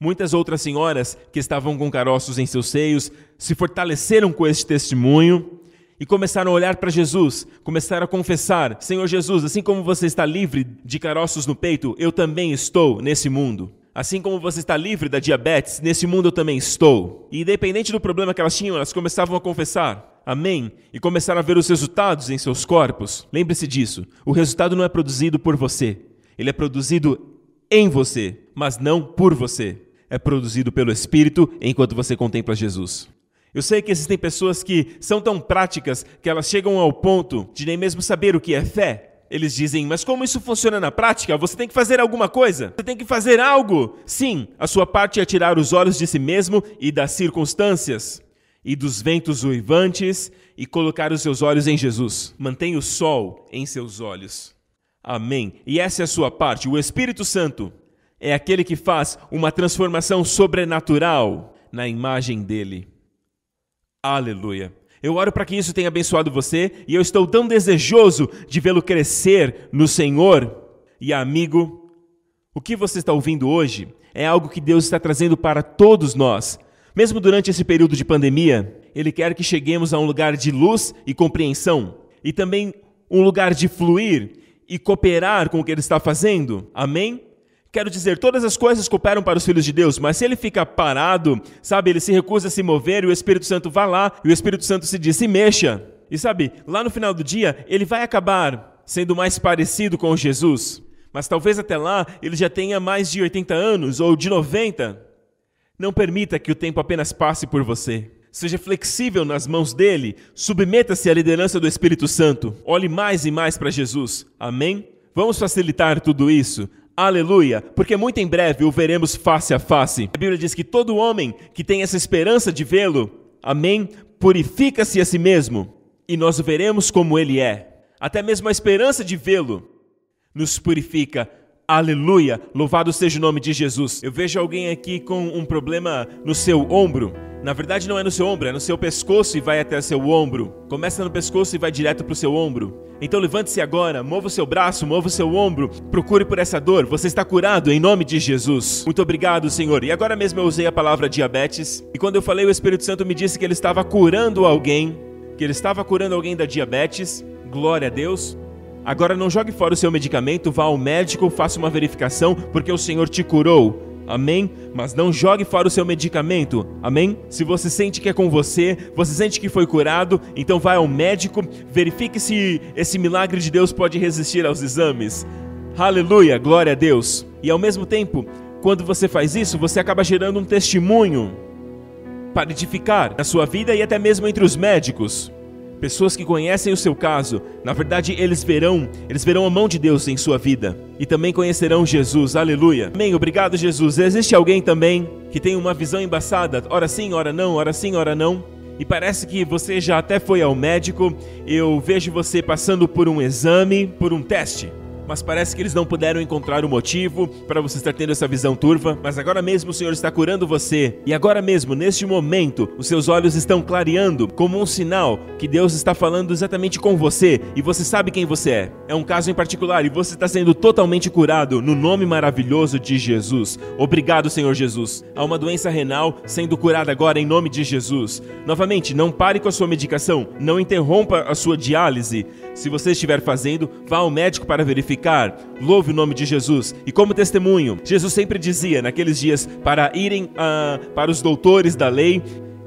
muitas outras senhoras que estavam com caroços em seus seios se fortaleceram com este testemunho e começaram a olhar para Jesus, começaram a confessar: Senhor Jesus, assim como você está livre de caroços no peito, eu também estou nesse mundo. Assim como você está livre da diabetes, nesse mundo eu também estou. E independente do problema que elas tinham, elas começavam a confessar. Amém? E começaram a ver os resultados em seus corpos. Lembre-se disso. O resultado não é produzido por você. Ele é produzido em você, mas não por você. É produzido pelo Espírito enquanto você contempla Jesus. Eu sei que existem pessoas que são tão práticas que elas chegam ao ponto de nem mesmo saber o que é fé. Eles dizem, mas como isso funciona na prática? Você tem que fazer alguma coisa. Você tem que fazer algo. Sim, a sua parte é tirar os olhos de si mesmo e das circunstâncias e dos ventos uivantes e colocar os seus olhos em Jesus. Mantenha o sol em seus olhos. Amém. E essa é a sua parte. O Espírito Santo é aquele que faz uma transformação sobrenatural na imagem dele. Aleluia. Eu oro para que isso tenha abençoado você e eu estou tão desejoso de vê-lo crescer no Senhor. E amigo, o que você está ouvindo hoje é algo que Deus está trazendo para todos nós. Mesmo durante esse período de pandemia, Ele quer que cheguemos a um lugar de luz e compreensão e também um lugar de fluir e cooperar com o que Ele está fazendo. Amém? Quero dizer, todas as coisas cooperam para os filhos de Deus, mas se ele fica parado, sabe, ele se recusa a se mover e o Espírito Santo vai lá e o Espírito Santo se diz, se mexa. E sabe, lá no final do dia, ele vai acabar sendo mais parecido com Jesus. Mas talvez até lá ele já tenha mais de 80 anos ou de 90. Não permita que o tempo apenas passe por você. Seja flexível nas mãos dele, submeta-se à liderança do Espírito Santo. Olhe mais e mais para Jesus. Amém? Vamos facilitar tudo isso. Aleluia, porque muito em breve o veremos face a face. A Bíblia diz que todo homem que tem essa esperança de vê-lo, amém, purifica-se a si mesmo e nós o veremos como ele é. Até mesmo a esperança de vê-lo nos purifica. Aleluia, louvado seja o nome de Jesus. Eu vejo alguém aqui com um problema no seu ombro. Na verdade, não é no seu ombro, é no seu pescoço e vai até seu ombro. Começa no pescoço e vai direto para o seu ombro. Então levante-se agora, mova o seu braço, mova o seu ombro, procure por essa dor. Você está curado em nome de Jesus. Muito obrigado, Senhor. E agora mesmo eu usei a palavra diabetes. E quando eu falei, o Espírito Santo me disse que ele estava curando alguém, que ele estava curando alguém da diabetes. Glória a Deus. Agora não jogue fora o seu medicamento, vá ao médico, faça uma verificação, porque o Senhor te curou. Amém? Mas não jogue fora o seu medicamento. Amém? Se você sente que é com você, você sente que foi curado, então vai ao médico, verifique se esse milagre de Deus pode resistir aos exames. Aleluia, glória a Deus. E ao mesmo tempo, quando você faz isso, você acaba gerando um testemunho para edificar na sua vida e até mesmo entre os médicos. Pessoas que conhecem o seu caso, na verdade eles verão, eles verão a mão de Deus em sua vida e também conhecerão Jesus. Aleluia. Amém. Obrigado, Jesus. Existe alguém também que tem uma visão embaçada, ora sim, ora não, ora sim, ora não. E parece que você já até foi ao médico. Eu vejo você passando por um exame, por um teste mas parece que eles não puderam encontrar o motivo para você estar tendo essa visão turva. Mas agora mesmo o Senhor está curando você, e agora mesmo, neste momento, os seus olhos estão clareando como um sinal que Deus está falando exatamente com você e você sabe quem você é. É um caso em particular e você está sendo totalmente curado no nome maravilhoso de Jesus. Obrigado, Senhor Jesus. Há uma doença renal sendo curada agora em nome de Jesus. Novamente, não pare com a sua medicação, não interrompa a sua diálise. Se você estiver fazendo, vá ao médico para verificar. Louve o nome de Jesus. E como testemunho, Jesus sempre dizia naqueles dias para irem uh, para os doutores da lei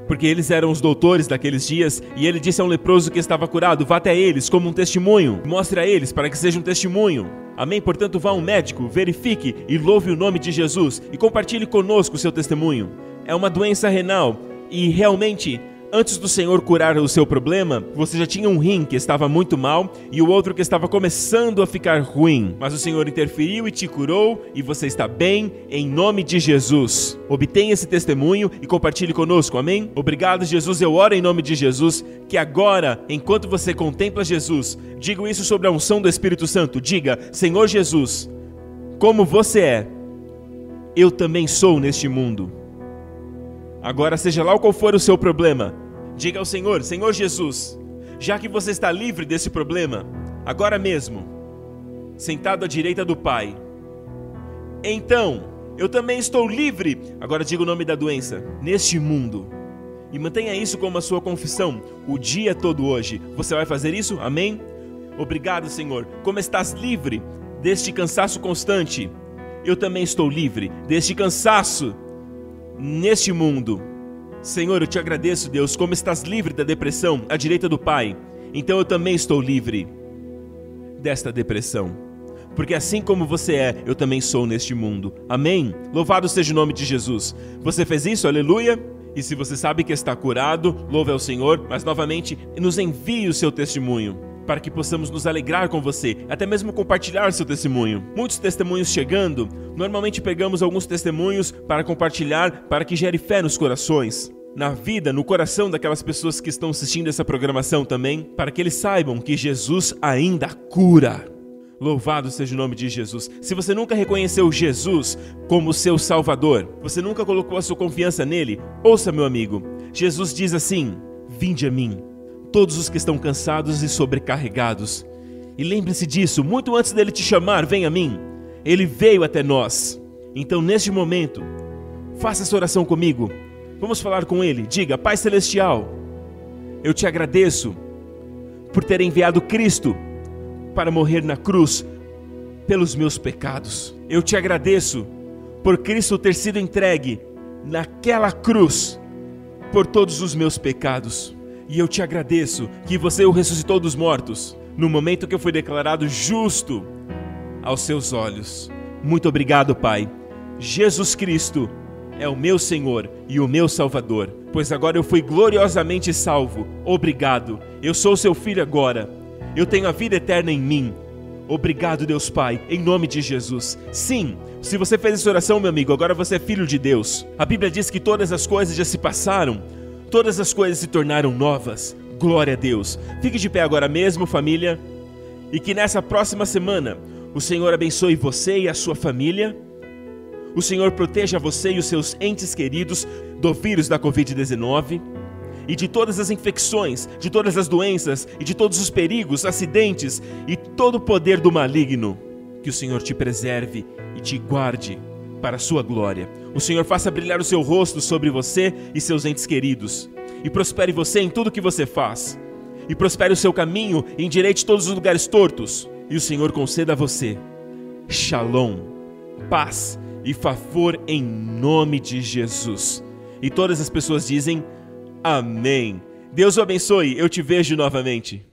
porque eles eram os doutores daqueles dias, e ele disse a um leproso que estava curado: vá até eles como um testemunho, mostre a eles para que seja um testemunho. Amém? Portanto, vá a um médico, verifique e louve o nome de Jesus e compartilhe conosco o seu testemunho. É uma doença renal e realmente Antes do Senhor curar o seu problema, você já tinha um rim que estava muito mal e o outro que estava começando a ficar ruim. Mas o Senhor interferiu e te curou e você está bem em nome de Jesus. Obtenha esse testemunho e compartilhe conosco, amém? Obrigado, Jesus. Eu oro em nome de Jesus que agora, enquanto você contempla Jesus, diga isso sobre a unção do Espírito Santo. Diga, Senhor Jesus, como você é, eu também sou neste mundo. Agora, seja lá qual for o seu problema, diga ao Senhor: Senhor Jesus, já que você está livre desse problema, agora mesmo, sentado à direita do Pai, então eu também estou livre. Agora diga o nome da doença: neste mundo. E mantenha isso como a sua confissão o dia todo hoje. Você vai fazer isso? Amém? Obrigado, Senhor. Como estás livre deste cansaço constante, eu também estou livre deste cansaço neste mundo. Senhor, eu te agradeço, Deus, como estás livre da depressão à direita do Pai. Então eu também estou livre desta depressão. porque assim como você é, eu também sou neste mundo. Amém? Louvado seja o nome de Jesus. Você fez isso? Aleluia? E se você sabe que está curado, louve ao Senhor, mas novamente nos envie o seu testemunho para que possamos nos alegrar com você, até mesmo compartilhar seu testemunho. Muitos testemunhos chegando, normalmente pegamos alguns testemunhos para compartilhar para que gere fé nos corações. Na vida, no coração daquelas pessoas que estão assistindo essa programação também, para que eles saibam que Jesus ainda cura. Louvado seja o nome de Jesus. Se você nunca reconheceu Jesus como seu Salvador, você nunca colocou a sua confiança nele, ouça, meu amigo. Jesus diz assim: Vinde a mim, todos os que estão cansados e sobrecarregados. E lembre-se disso, muito antes dele te chamar, vem a mim. Ele veio até nós. Então, neste momento, faça essa oração comigo. Vamos falar com ele. Diga: Pai Celestial, eu te agradeço por ter enviado Cristo para morrer na cruz pelos meus pecados. Eu te agradeço por Cristo ter sido entregue naquela cruz por todos os meus pecados. E eu te agradeço que você o ressuscitou dos mortos no momento que eu fui declarado justo aos seus olhos. Muito obrigado, Pai. Jesus Cristo é o meu Senhor e o meu Salvador, pois agora eu fui gloriosamente salvo. Obrigado. Eu sou seu filho agora eu tenho a vida eterna em mim. Obrigado, Deus Pai, em nome de Jesus. Sim, se você fez essa oração, meu amigo, agora você é filho de Deus. A Bíblia diz que todas as coisas já se passaram, todas as coisas se tornaram novas. Glória a Deus. Fique de pé agora mesmo, família, e que nessa próxima semana o Senhor abençoe você e a sua família. O Senhor proteja você e os seus entes queridos do vírus da Covid-19 e de todas as infecções, de todas as doenças e de todos os perigos, acidentes e todo o poder do maligno. Que o Senhor te preserve e te guarde para a sua glória. O Senhor faça brilhar o seu rosto sobre você e seus entes queridos, e prospere você em tudo que você faz, e prospere o seu caminho e endireite todos os lugares tortos, e o Senhor conceda a você shalom, paz e favor em nome de Jesus. E todas as pessoas dizem Amém. Deus o abençoe. Eu te vejo novamente.